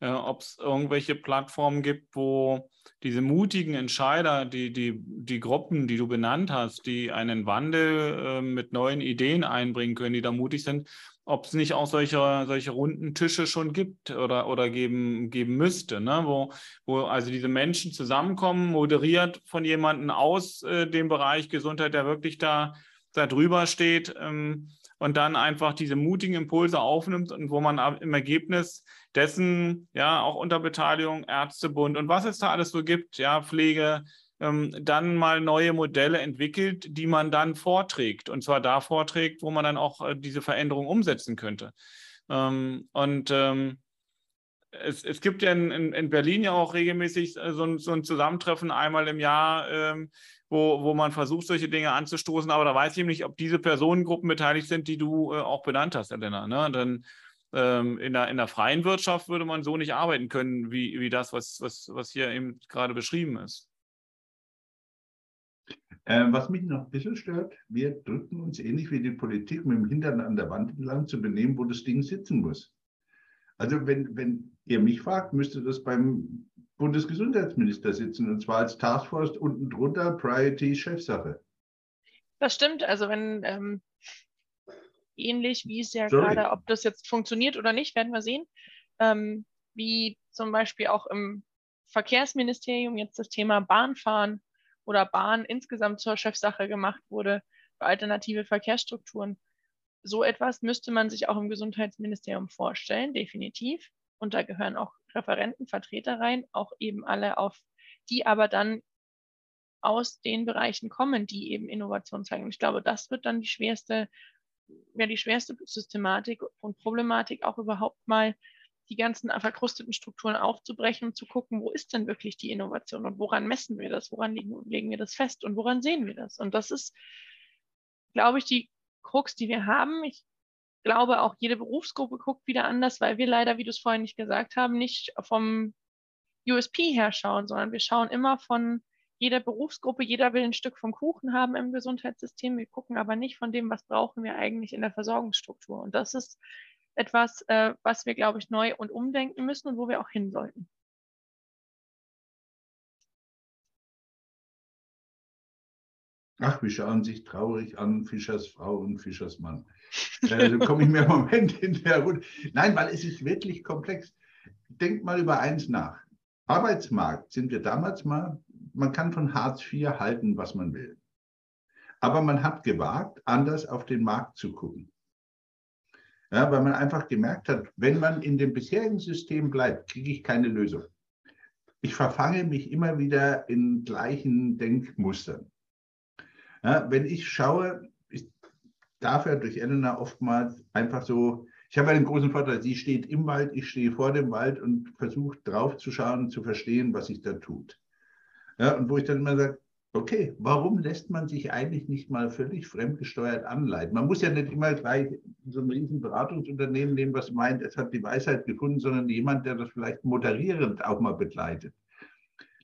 äh, ob es irgendwelche Plattformen gibt, wo diese mutigen Entscheider, die, die, die Gruppen, die du benannt hast, die einen Wandel äh, mit neuen Ideen einbringen können, die da mutig sind, ob es nicht auch solche, solche runden Tische schon gibt oder, oder geben, geben müsste, ne? wo, wo also diese Menschen zusammenkommen, moderiert von jemandem aus äh, dem Bereich Gesundheit, der wirklich da, da drüber steht ähm, und dann einfach diese mutigen Impulse aufnimmt und wo man im Ergebnis dessen, ja, auch unter Beteiligung Ärztebund und was es da alles so gibt, ja, Pflege, ähm, dann mal neue Modelle entwickelt, die man dann vorträgt. Und zwar da vorträgt, wo man dann auch äh, diese Veränderung umsetzen könnte. Ähm, und ähm, es, es, gibt ja in, in, Berlin ja auch regelmäßig äh, so ein, so ein Zusammentreffen einmal im Jahr, ähm, wo, wo man versucht, solche Dinge anzustoßen. Aber da weiß ich nicht, ob diese Personengruppen beteiligt sind, die du äh, auch benannt hast, Elena. Ne? Denn ähm, in, der, in der freien Wirtschaft würde man so nicht arbeiten können, wie, wie das, was, was, was hier eben gerade beschrieben ist. Ähm, was mich noch ein bisschen stört, wir drücken uns ähnlich wie die Politik mit dem Hintern an der Wand entlang zu benehmen, wo das Ding sitzen muss. Also wenn, wenn ihr mich fragt, müsste das beim Bundesgesundheitsminister sitzen und zwar als Taskforce unten drunter Priority Chefsache. Das stimmt. Also wenn ähm, ähnlich wie es ja Sorry. gerade, ob das jetzt funktioniert oder nicht, werden wir sehen. Ähm, wie zum Beispiel auch im Verkehrsministerium jetzt das Thema Bahnfahren oder Bahn insgesamt zur Chefsache gemacht wurde für alternative Verkehrsstrukturen. So etwas müsste man sich auch im Gesundheitsministerium vorstellen, definitiv. Und da gehören auch Referenten, Vertreter rein, auch eben alle auf, die aber dann aus den Bereichen kommen, die eben Innovation zeigen. ich glaube, das wird dann die schwerste ja die schwerste Systematik und Problematik auch überhaupt mal die ganzen verkrusteten Strukturen aufzubrechen und zu gucken, wo ist denn wirklich die Innovation und woran messen wir das, woran legen, legen wir das fest und woran sehen wir das. Und das ist, glaube ich, die Krux, die wir haben. Ich glaube, auch jede Berufsgruppe guckt wieder anders, weil wir leider, wie du es vorhin nicht gesagt haben, nicht vom USP her schauen, sondern wir schauen immer von jeder Berufsgruppe, jeder will ein Stück vom Kuchen haben im Gesundheitssystem. Wir gucken aber nicht von dem, was brauchen wir eigentlich in der Versorgungsstruktur. Und das ist etwas, äh, was wir, glaube ich, neu und umdenken müssen und wo wir auch hin sollten. Ach, wir schauen sich traurig an, Fischers Frau und Fischers Mann. Äh, so komme ich mir im Moment hinterher gut. Nein, weil es ist wirklich komplex. Denkt mal über eins nach. Arbeitsmarkt sind wir damals mal, man kann von Hartz IV halten, was man will. Aber man hat gewagt, anders auf den Markt zu gucken. Ja, weil man einfach gemerkt hat, wenn man in dem bisherigen System bleibt, kriege ich keine Lösung. Ich verfange mich immer wieder in gleichen Denkmustern. Ja, wenn ich schaue, ich darf ja durch Elena oftmals einfach so, ich habe einen großen Vorteil, sie steht im Wald, ich stehe vor dem Wald und versuche drauf zu schauen und zu verstehen, was sich da tut. Ja, und wo ich dann immer sage, okay, warum lässt man sich eigentlich nicht mal völlig fremdgesteuert anleiten? Man muss ja nicht immer gleich so ein riesen Beratungsunternehmen nehmen, was meint, es hat die Weisheit gefunden, sondern jemand, der das vielleicht moderierend auch mal begleitet.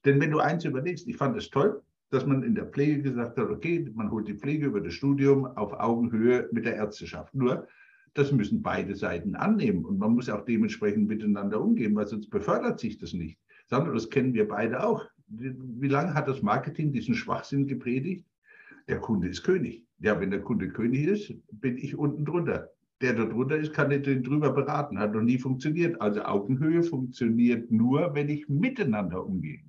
Denn wenn du eins überlegst, ich fand es toll, dass man in der Pflege gesagt hat, okay, man holt die Pflege über das Studium auf Augenhöhe mit der Ärzteschaft. Nur, das müssen beide Seiten annehmen und man muss auch dementsprechend miteinander umgehen, weil sonst befördert sich das nicht. Sandra, das kennen wir beide auch wie lange hat das Marketing diesen Schwachsinn gepredigt? Der Kunde ist König. Ja, wenn der Kunde König ist, bin ich unten drunter. Der da drunter ist, kann den drüber beraten. Hat noch nie funktioniert. Also Augenhöhe funktioniert nur, wenn ich miteinander umgehe.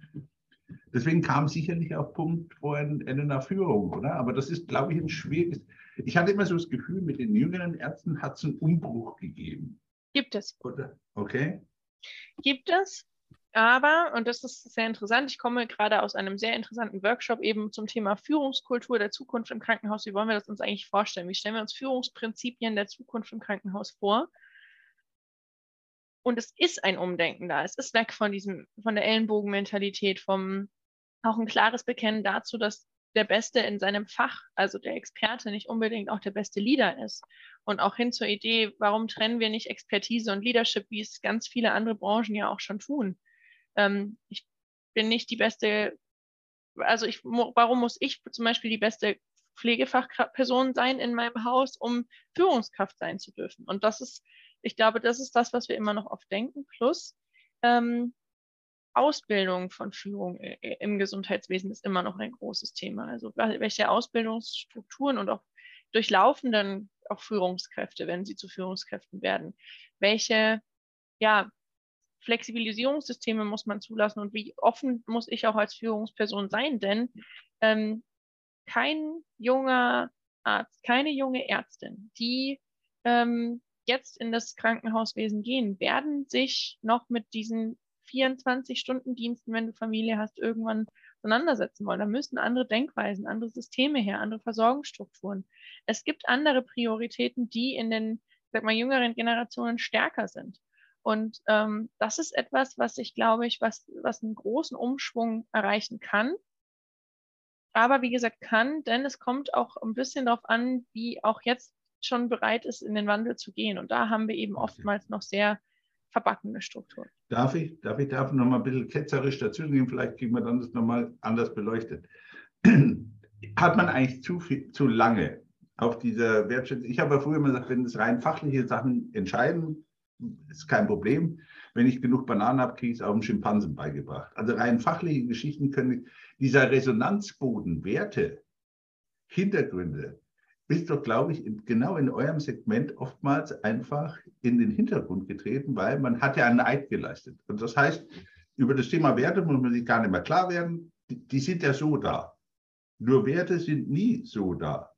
Deswegen kam sicherlich auch Punkt vorher eine Führung, oder? Aber das ist, glaube ich, ein schwieriges. Ich hatte immer so das Gefühl, mit den jüngeren Ärzten hat es einen Umbruch gegeben. Gibt es. Oder? Okay. Gibt es. Aber, und das ist sehr interessant, ich komme gerade aus einem sehr interessanten Workshop eben zum Thema Führungskultur der Zukunft im Krankenhaus. Wie wollen wir das uns eigentlich vorstellen? Wie stellen wir uns Führungsprinzipien der Zukunft im Krankenhaus vor? Und es ist ein Umdenken da. Es ist weg von diesem, von der Ellenbogenmentalität, vom auch ein klares Bekennen dazu, dass der Beste in seinem Fach, also der Experte, nicht unbedingt auch der beste Leader ist. Und auch hin zur Idee, warum trennen wir nicht Expertise und Leadership, wie es ganz viele andere Branchen ja auch schon tun? ähm, ich bin nicht die beste, also ich, warum muss ich zum Beispiel die beste Pflegefachperson sein in meinem Haus, um Führungskraft sein zu dürfen? Und das ist, ich glaube, das ist das, was wir immer noch oft denken. Plus ähm, Ausbildung von Führung im Gesundheitswesen ist immer noch ein großes Thema. Also welche Ausbildungsstrukturen und auch durchlaufen dann auch Führungskräfte, wenn sie zu Führungskräften werden? Welche ja, Flexibilisierungssysteme muss man zulassen und wie offen muss ich auch als Führungsperson sein, denn ähm, kein junger Arzt, keine junge Ärztin, die ähm, jetzt in das Krankenhauswesen gehen, werden sich noch mit diesen 24-Stunden-Diensten, wenn du Familie hast, irgendwann auseinandersetzen wollen. Da müssen andere Denkweisen, andere Systeme her, andere Versorgungsstrukturen. Es gibt andere Prioritäten, die in den, sag mal, jüngeren Generationen stärker sind. Und ähm, das ist etwas, was ich glaube ich, was, was einen großen Umschwung erreichen kann. Aber wie gesagt, kann, denn es kommt auch ein bisschen darauf an, wie auch jetzt schon bereit ist, in den Wandel zu gehen. Und da haben wir eben oftmals noch sehr verbackene Strukturen. Darf ich, darf ich darf noch mal ein bisschen ketzerisch dazu gehen? Vielleicht kriegen wir dann das nochmal anders beleuchtet. (clears throat) Hat man eigentlich zu, viel, zu lange auf dieser Wertschätzung? Ich habe ja früher immer gesagt, wenn es rein fachliche Sachen entscheiden, ist kein Problem. Wenn ich genug Bananen habe, kriege ich es auch dem Schimpansen beigebracht. Also rein fachliche Geschichten können, dieser Resonanzboden, Werte, Hintergründe, ist doch, glaube ich, genau in eurem Segment oftmals einfach in den Hintergrund getreten, weil man hat ja einen Eid geleistet. Und das heißt, über das Thema Werte muss man sich gar nicht mehr klar werden. Die, die sind ja so da. Nur Werte sind nie so da.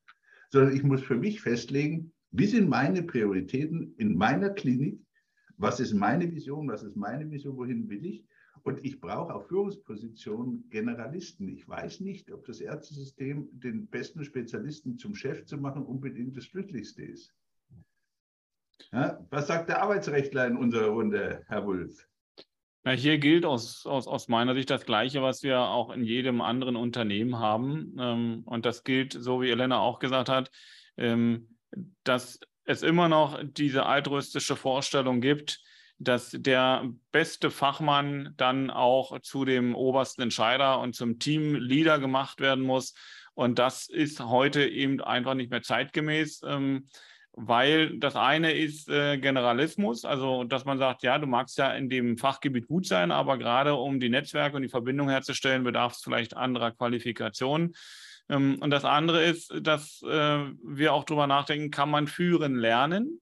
Sondern ich muss für mich festlegen, wie sind meine Prioritäten in meiner Klinik was ist meine Vision, was ist meine Vision, wohin will ich? Und ich brauche auf Führungspositionen Generalisten. Ich weiß nicht, ob das Ärztesystem den besten Spezialisten zum Chef zu machen unbedingt das Glücklichste ist. Ja, was sagt der Arbeitsrechtler in unserer Runde, Herr Wulff? Na, hier gilt aus, aus, aus meiner Sicht das Gleiche, was wir auch in jedem anderen Unternehmen haben. Ähm, und das gilt, so wie Elena auch gesagt hat, ähm, dass es immer noch diese altruistische Vorstellung gibt, dass der beste Fachmann dann auch zu dem obersten Entscheider und zum Teamleader gemacht werden muss. Und das ist heute eben einfach nicht mehr zeitgemäß. Ähm, weil das eine ist äh, Generalismus, also dass man sagt, ja, du magst ja in dem Fachgebiet gut sein, aber gerade um die Netzwerke und die Verbindung herzustellen, bedarf es vielleicht anderer Qualifikationen. Ähm, und das andere ist, dass äh, wir auch darüber nachdenken, kann man führen lernen?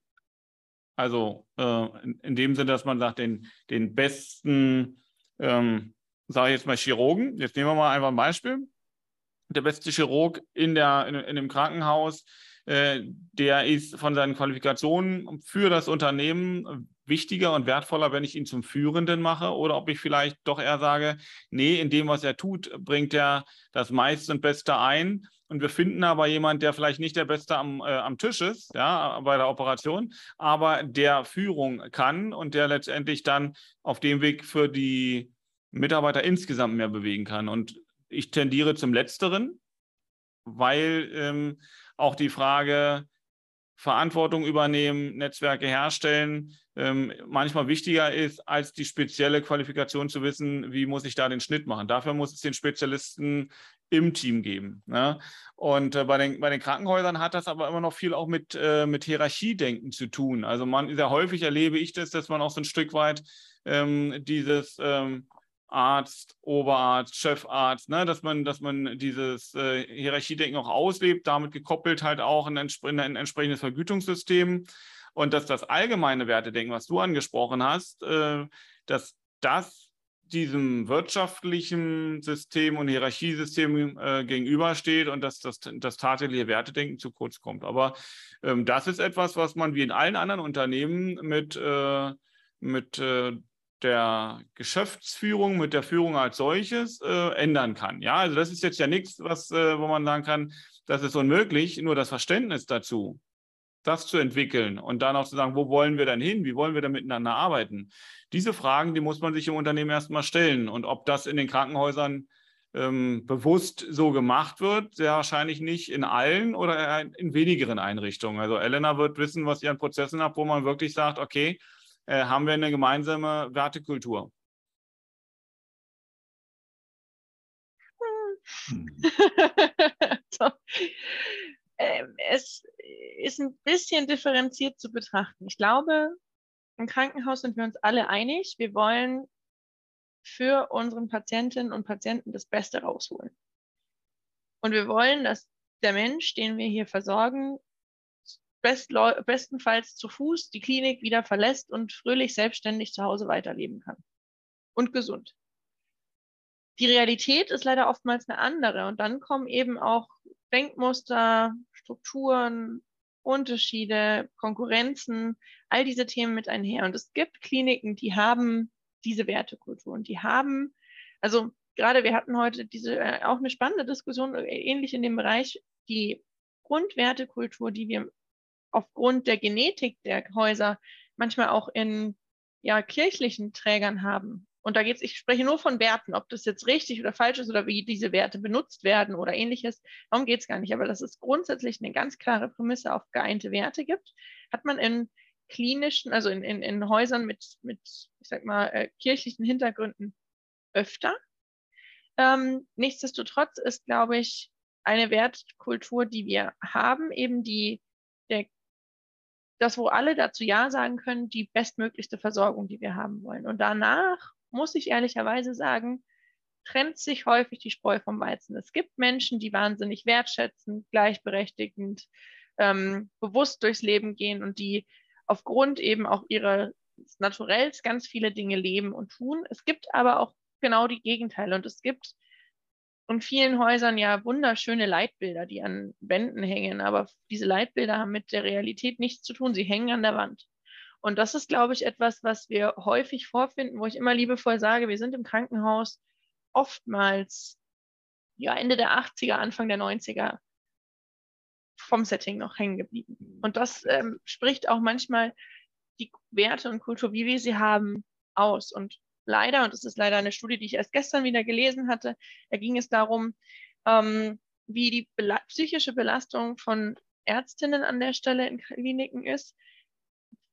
Also äh, in, dem Sinne, dass man sagt, den, den besten, ähm, sage ich jetzt mal Chirurgen, jetzt nehmen wir mal einfach ein Beispiel, der beste Chirurg in, der, in, in dem Krankenhaus, äh, der ist von seinen Qualifikationen für das Unternehmen wichtiger und wertvoller, wenn ich ihn zum Führenden mache oder ob ich vielleicht doch eher sage, nee, in dem, was er tut, bringt er das meiste und Beste ein. Und wir finden aber jemanden, der vielleicht nicht der Beste am, äh, am Tisch ist, ja, bei der Operation, aber der Führung kann und der letztendlich dann auf dem Weg für die Mitarbeiter insgesamt mehr bewegen kann. Und ich tendiere zum Letzteren, weil ähm, auch die Frage Verantwortung übernehmen, Netzwerke herstellen, ähm, manchmal wichtiger ist, als die spezielle Qualifikation zu wissen, wie muss ich da den Schnitt machen. Dafür muss es den Spezialisten im Team geben. Ne? Und äh, bei, den, bei den Krankenhäusern hat das aber immer noch viel auch mit, äh, mit Hierarchiedenken zu tun. Also man sehr häufig erlebe ich das, dass man auch so ein Stück weit ähm, dieses ähm, Arzt, Oberarzt, Chefarzt, ne, dass man, dass man dieses äh, Hierarchiedenken auch auslebt, damit gekoppelt halt auch ein, ein entsprechendes Vergütungssystem und dass das allgemeine Wertedenken, was du angesprochen hast, äh, dass das diesem wirtschaftlichen System und Hierarchiesystem äh, gegenübersteht und dass das, das tatsächliche Wertedenken zu kurz kommt. Aber ähm, das ist etwas, was man wie in allen anderen Unternehmen mit, äh, mit äh, der Geschäftsführung, mit der Führung als solches äh, ändern kann. Ja, also das ist jetzt ja nichts, was, äh, wo man sagen kann, das ist unmöglich, nur das Verständnis dazu, das zu entwickeln und dann auch zu sagen, wo wollen wir dann hin, wie wollen wir dann miteinander arbeiten. Diese Fragen, die muss man sich im Unternehmen erstmal stellen. Und ob das in den Krankenhäusern ähm, bewusst so gemacht wird, sehr wahrscheinlich nicht in allen oder in wenigeren Einrichtungen. Also Elena wird wissen, was ihr an Prozessen habt, wo man wirklich sagt, okay, äh, haben wir eine gemeinsame Wertekultur. Hm. (laughs) so. ähm, es ist ein bisschen differenziert zu betrachten. Ich glaube, im Krankenhaus sind wir uns alle einig. Wir wollen für unseren Patientinnen und Patienten das Beste rausholen. Und wir wollen, dass der Mensch, den wir hier versorgen, bestenfalls zu Fuß die Klinik wieder verlässt und fröhlich selbstständig zu Hause weiterleben kann. Und gesund. Die Realität ist leider oftmals eine andere und dann kommen eben auch Denkmuster, Strukturen, Unterschiede, Konkurrenzen, all diese Themen mit einher. Und es gibt Kliniken, die haben diese Wertekultur und die haben, also gerade wir hatten heute diese äh, auch eine spannende Diskussion, äh, ähnlich in dem Bereich, die Grundwertekultur, die wir aufgrund der Genetik der Häuser manchmal auch in ja, kirchlichen Trägern haben. Und da geht's, ich spreche nur von Werten, ob das jetzt richtig oder falsch ist oder wie diese Werte benutzt werden oder ähnliches. Darum geht's gar nicht. Aber dass es grundsätzlich eine ganz klare Prämisse auf geeinte Werte gibt, hat man in klinischen, also in, in, in Häusern mit, mit, ich sag mal, äh, kirchlichen Hintergründen öfter. Ähm, nichtsdestotrotz ist, glaube ich, eine Wertkultur, die wir haben, eben die der das, wo alle dazu Ja sagen können, die bestmöglichste Versorgung, die wir haben wollen. Und danach muss ich ehrlicherweise sagen, trennt sich häufig die Spreu vom Weizen. Es gibt Menschen, die wahnsinnig wertschätzend, gleichberechtigend, ähm, bewusst durchs Leben gehen und die aufgrund eben auch ihres Naturells ganz viele Dinge leben und tun. Es gibt aber auch genau die Gegenteile und es gibt in vielen Häusern ja wunderschöne Leitbilder, die an Wänden hängen, aber diese Leitbilder haben mit der Realität nichts zu tun. Sie hängen an der Wand. Und das ist, glaube ich, etwas, was wir häufig vorfinden, wo ich immer liebevoll sage, wir sind im Krankenhaus oftmals ja, Ende der 80er, Anfang der 90er vom Setting noch hängen geblieben. Und das ähm, spricht auch manchmal die Werte und Kultur, wie wir sie haben, aus? Und leider, und das ist leider eine Studie, die ich erst gestern wieder gelesen hatte, da ging es darum, ähm, wie die Bela psychische Belastung von Ärztinnen an der Stelle in Kliniken ist.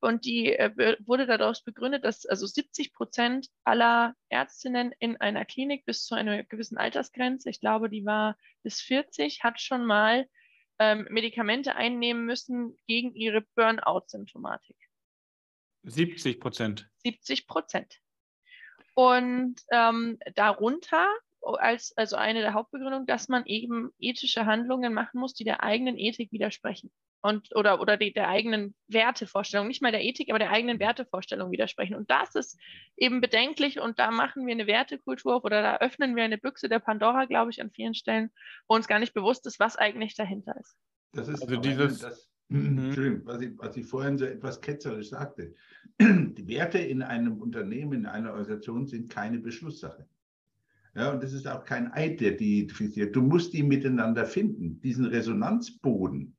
Und die äh, wurde daraus begründet, dass also 70 Prozent aller Ärztinnen in einer Klinik bis zu einer gewissen Altersgrenze, ich glaube, die war bis 40, hat schon mal ähm, Medikamente einnehmen müssen gegen ihre Burnout-Symptomatik. 70 Prozent. 70 Prozent. Und ähm, darunter als also eine der Hauptbegründungen, dass man eben ethische Handlungen machen muss, die der eigenen Ethik widersprechen und oder oder die, der eigenen Wertevorstellung, nicht mal der Ethik, aber der eigenen Wertevorstellung widersprechen. Und das ist eben bedenklich und da machen wir eine Wertekultur auf oder da öffnen wir eine Büchse der Pandora, glaube ich, an vielen Stellen, wo uns gar nicht bewusst ist, was eigentlich dahinter ist. Das ist also dieses, das, mhm. Was ich, was ich vorhin so etwas ketzerisch sagte. Die Werte in einem Unternehmen, in einer Organisation sind keine Beschlusssache. Ja, und das ist auch kein Eid, der die identifiziert. Du musst die miteinander finden, diesen Resonanzboden.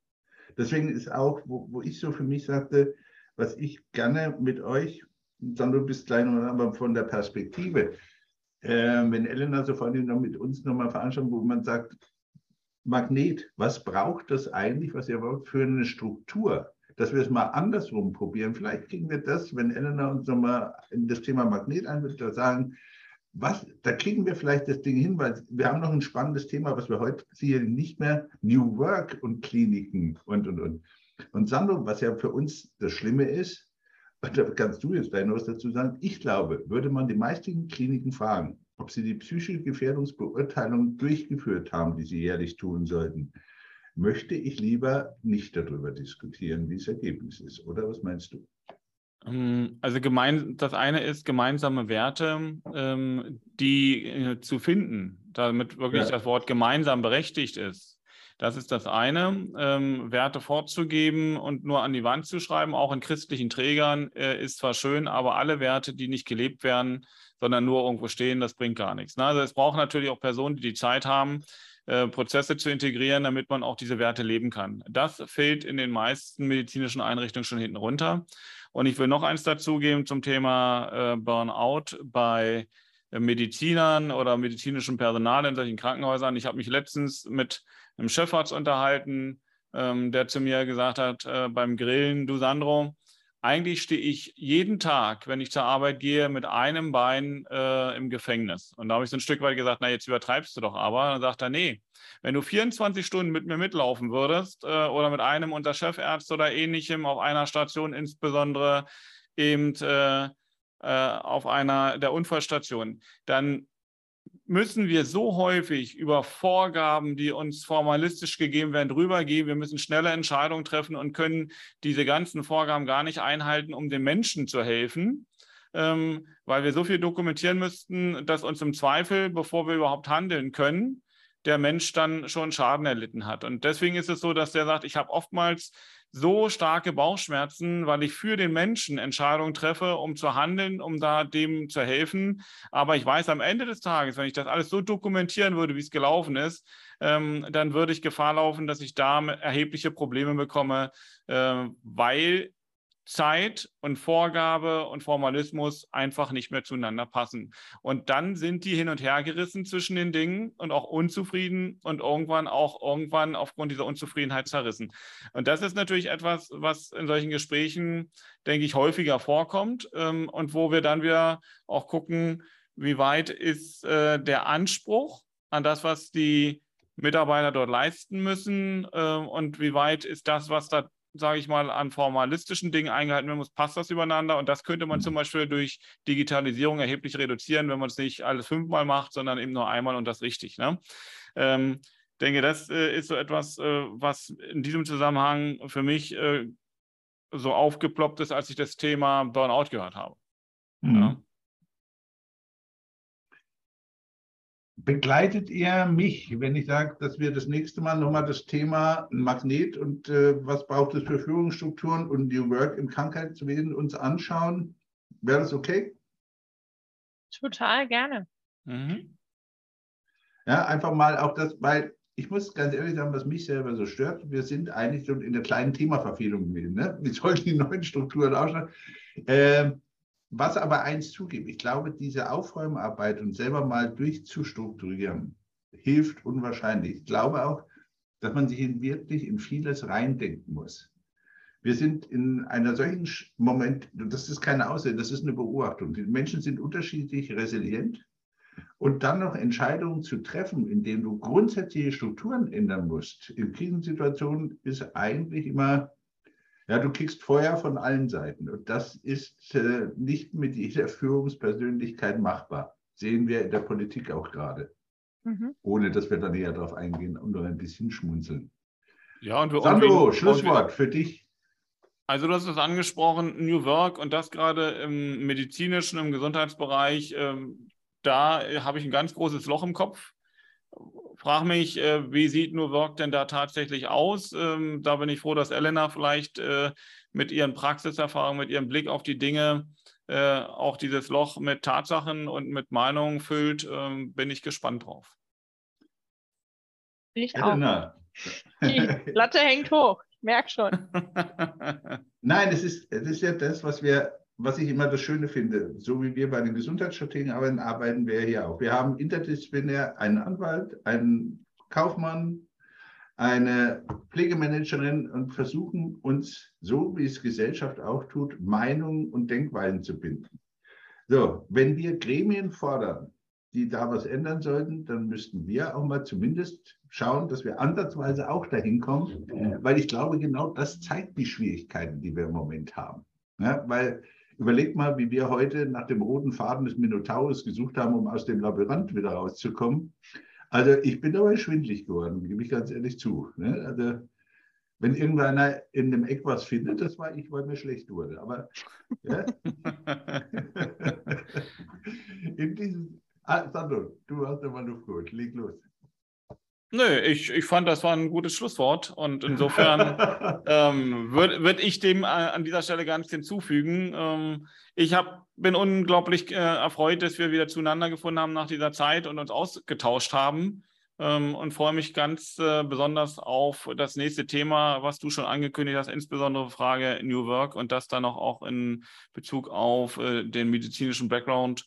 Deswegen ist auch, wo, wo ich so für mich sagte, was ich gerne mit euch, dann du bist gleich noch aber von der Perspektive, äh, wenn Elena so vorhin noch mit uns nochmal veranstaltet, wo man sagt, Magnet, was braucht das eigentlich, was ihr wollt, für eine Struktur? Dass wir es mal andersrum probieren. Vielleicht kriegen wir das, wenn Elena uns nochmal in das Thema Magnet einwirft, sagen, was, da kriegen wir vielleicht das Ding hin, weil wir haben noch ein spannendes Thema, was wir heute sicherlich nicht mehr, New Work und Kliniken und, und, und. Und Sandro, was ja für uns das Schlimme ist, und (laughs) da kannst du jetzt noch was dazu sagen, ich glaube, würde man die meisten Kliniken fragen, ob sie die psychische Gefährdungsbeurteilung durchgeführt haben, die sie jährlich tun sollten, möchte ich lieber nicht darüber diskutieren, wie das Ergebnis ist. Oder was meinst du? Ähm, also gemein, das eine ist gemeinsame Werte, ähm, die äh, zu finden, damit wirklich ja. das Wort gemeinsam berechtigt ist. Das ist das eine, ähm, Werte vorzugeben und nur an die Wand zu schreiben, auch in christlichen Trägern, äh, ist zwar schön, aber alle Werte, die nicht gelebt werden, sondern nur irgendwo stehen, das bringt gar nichts. Ne? Also es braucht natürlich auch Personen, die die Zeit haben, äh, Prozesse zu integrieren, damit man auch diese Werte leben kann. Das fällt in den meisten medizinischen Einrichtungen schon hinten runter. Und ich will noch eins dazugeben zum Thema äh, Burnout bei äh, Medizinern oder medizinischem Personal in solchen Krankenhäusern. Ich habe mich letztens mit einem Chefarzt unterhalten, ähm, der zu mir gesagt hat äh, beim Grillen, du Sandro, eigentlich stehe ich jeden Tag, wenn ich zur Arbeit gehe, mit einem Bein äh, im Gefängnis. Und da habe ich so ein Stück weit gesagt, na, jetzt übertreibst du doch aber. dann sagt er, nee, wenn du 24 Stunden mit mir mitlaufen würdest äh, oder mit einem unter Chefärzt oder ähnlichem auf einer Station, insbesondere eben äh, äh auf einer der Unfallstationen, dann müssen wir so häufig über Vorgaben, die uns formalistisch gegeben werden, drüber gehen. Wir müssen schnelle Entscheidungen treffen und können diese ganzen Vorgaben gar nicht einhalten, um den Menschen zu helfen, ähm, weil wir so viel dokumentieren müssten, dass uns im Zweifel, bevor wir überhaupt handeln können, der Mensch dann schon Schaden erlitten hat. Und deswegen ist es so, dass der sagt, ich habe oftmals so starke Bauchschmerzen, weil ich für den Menschen Entscheidungen treffe, um zu handeln, um da dem zu helfen. Aber ich weiß am Ende des Tages, wenn ich das alles so dokumentieren würde, wie es gelaufen ist, ähm, dann würde ich Gefahr laufen, dass ich da erhebliche Probleme bekomme, äh, weil Zeit und Vorgabe und Formalismus einfach nicht mehr zueinander passen. Und dann sind die hin und her gerissen zwischen den Dingen und auch unzufrieden und irgendwann auch irgendwann aufgrund dieser Unzufriedenheit zerrissen. Und das ist natürlich etwas, was in solchen Gesprächen, denke ich, häufiger vorkommt ähm, und wo wir dann wieder auch gucken, wie weit ist äh, der Anspruch an das, was die Mitarbeiter dort leisten müssen äh, und wie weit ist das, was da sage ich mal, an formalistischen Dingen eingehalten werden muss, passt das übereinander. Und das könnte man zum mhm. Beispiel durch Digitalisierung erheblich reduzieren, wenn man es nicht alles fünfmal macht, sondern eben nur einmal und das richtig. Ne? Ähm, denke, das äh, ist so etwas, äh, was in diesem Zusammenhang für mich äh, so aufgeploppt ist, als ich das Thema Burnout gehört habe. Mhm. Ja? Begleitet ihr mich, wenn ich sage, dass wir das nächste Mal nochmal das Thema Magnet und äh, was braucht es für Führungsstrukturen und New Work im Krankheitswesen uns anschauen? Wäre das okay? Total gerne. Mhm. Ja, einfach mal auch das, weil ich muss ganz ehrlich sagen, was mich selber so stört, wir sind eigentlich schon in der kleinen Themaverfehlung gewesen. Ne? Wie sollen die neuen Strukturen ausschauen? Äh, was aber eins zugebe, ich glaube, diese Aufräumarbeit und selber mal durchzustrukturieren, hilft unwahrscheinlich. Ich glaube auch, dass man sich in wirklich in vieles reindenken muss. Wir sind in einer solchen Moment, das ist keine Aussage, das ist eine Beobachtung. Die Menschen sind unterschiedlich resilient und dann noch Entscheidungen zu treffen, indem du grundsätzliche Strukturen ändern musst. In Krisensituationen ist eigentlich immer, ja, du kriegst Feuer von allen Seiten. Und das ist äh, nicht mit jeder Führungspersönlichkeit machbar. Sehen wir in der Politik auch gerade. Mhm. Ohne dass wir da näher drauf eingehen und nur ein bisschen schmunzeln. Ja, und wir, Sandro, und wir, Schlusswort und wir, für dich. Also du hast es angesprochen, New Work und das gerade im medizinischen, im Gesundheitsbereich. Ähm, da habe ich ein ganz großes Loch im Kopf. Frage mich, äh, wie sieht New Work denn da tatsächlich aus? Ähm, da bin ich froh, dass Elena vielleicht äh, mit ihren Praxiserfahrungen, mit ihrem Blick auf die Dinge äh, auch dieses Loch mit Tatsachen und mit Meinungen füllt. Ähm, bin ich gespannt drauf. Ich auch. Die Latte hängt hoch, ich merke schon. (laughs) Nein, es ist, es ist ja das, was wir was ich immer das Schöne finde, so wie wir bei den Gesundheitsstrategien arbeiten, arbeiten wir hier auch. Wir haben interdisziplinär einen Anwalt, einen Kaufmann, eine Pflegemanagerin und versuchen uns, so wie es Gesellschaft auch tut, Meinungen und Denkweisen zu binden. So, wenn wir Gremien fordern, die da was ändern sollten, dann müssten wir auch mal zumindest schauen, dass wir ansatzweise auch dahin kommen, weil ich glaube, genau das zeigt die Schwierigkeiten, die wir im Moment haben. Ja, weil Überleg mal, wie wir heute nach dem roten Faden des Minotaurus gesucht haben, um aus dem Labyrinth wieder rauszukommen. Also ich bin dabei schwindlig geworden, gebe ich ganz ehrlich zu. Ne? Also wenn irgendeiner in dem Eck was findet, das war ich, weil mir schlecht wurde. Aber ja? (laughs) (laughs) in diesem, ah, Sandro, du hast immer Luft geholt, leg los. Nö, ich, ich fand, das war ein gutes Schlusswort und (laughs) insofern ähm, würde würd ich dem äh, an dieser Stelle gar nichts hinzufügen. Ähm, ich hab, bin unglaublich äh, erfreut, dass wir wieder zueinander gefunden haben nach dieser Zeit und uns ausgetauscht haben ähm, und freue mich ganz äh, besonders auf das nächste Thema, was du schon angekündigt hast, insbesondere Frage New Work und das dann auch, auch in Bezug auf äh, den medizinischen Background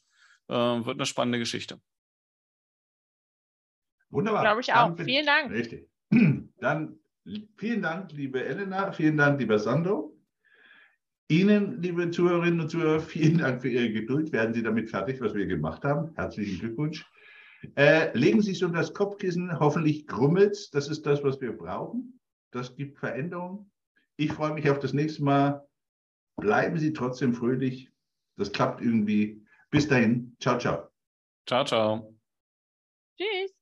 äh, wird eine spannende Geschichte. Wunderbar. Glaube ich auch. Vielen Dank. Richtig. (clears throat) Dann vielen Dank, liebe Elena, vielen Dank, lieber Sandro. Ihnen, liebe Zuhörerinnen und Zuhörer, (laughs) vielen Dank für Ihre Geduld. Werden Sie damit fertig, was wir gemacht haben? Herzlichen Glückwunsch. Äh, legen Sie sich unter das Kopfkissen. Hoffentlich grummelt Das ist das, was wir brauchen. Das gibt Veränderungen. Ich freue mich auf das nächste Mal. Bleiben Sie trotzdem fröhlich. Das klappt irgendwie. Bis dahin. Ciao, ciao. Ciao, ciao. Tschüss.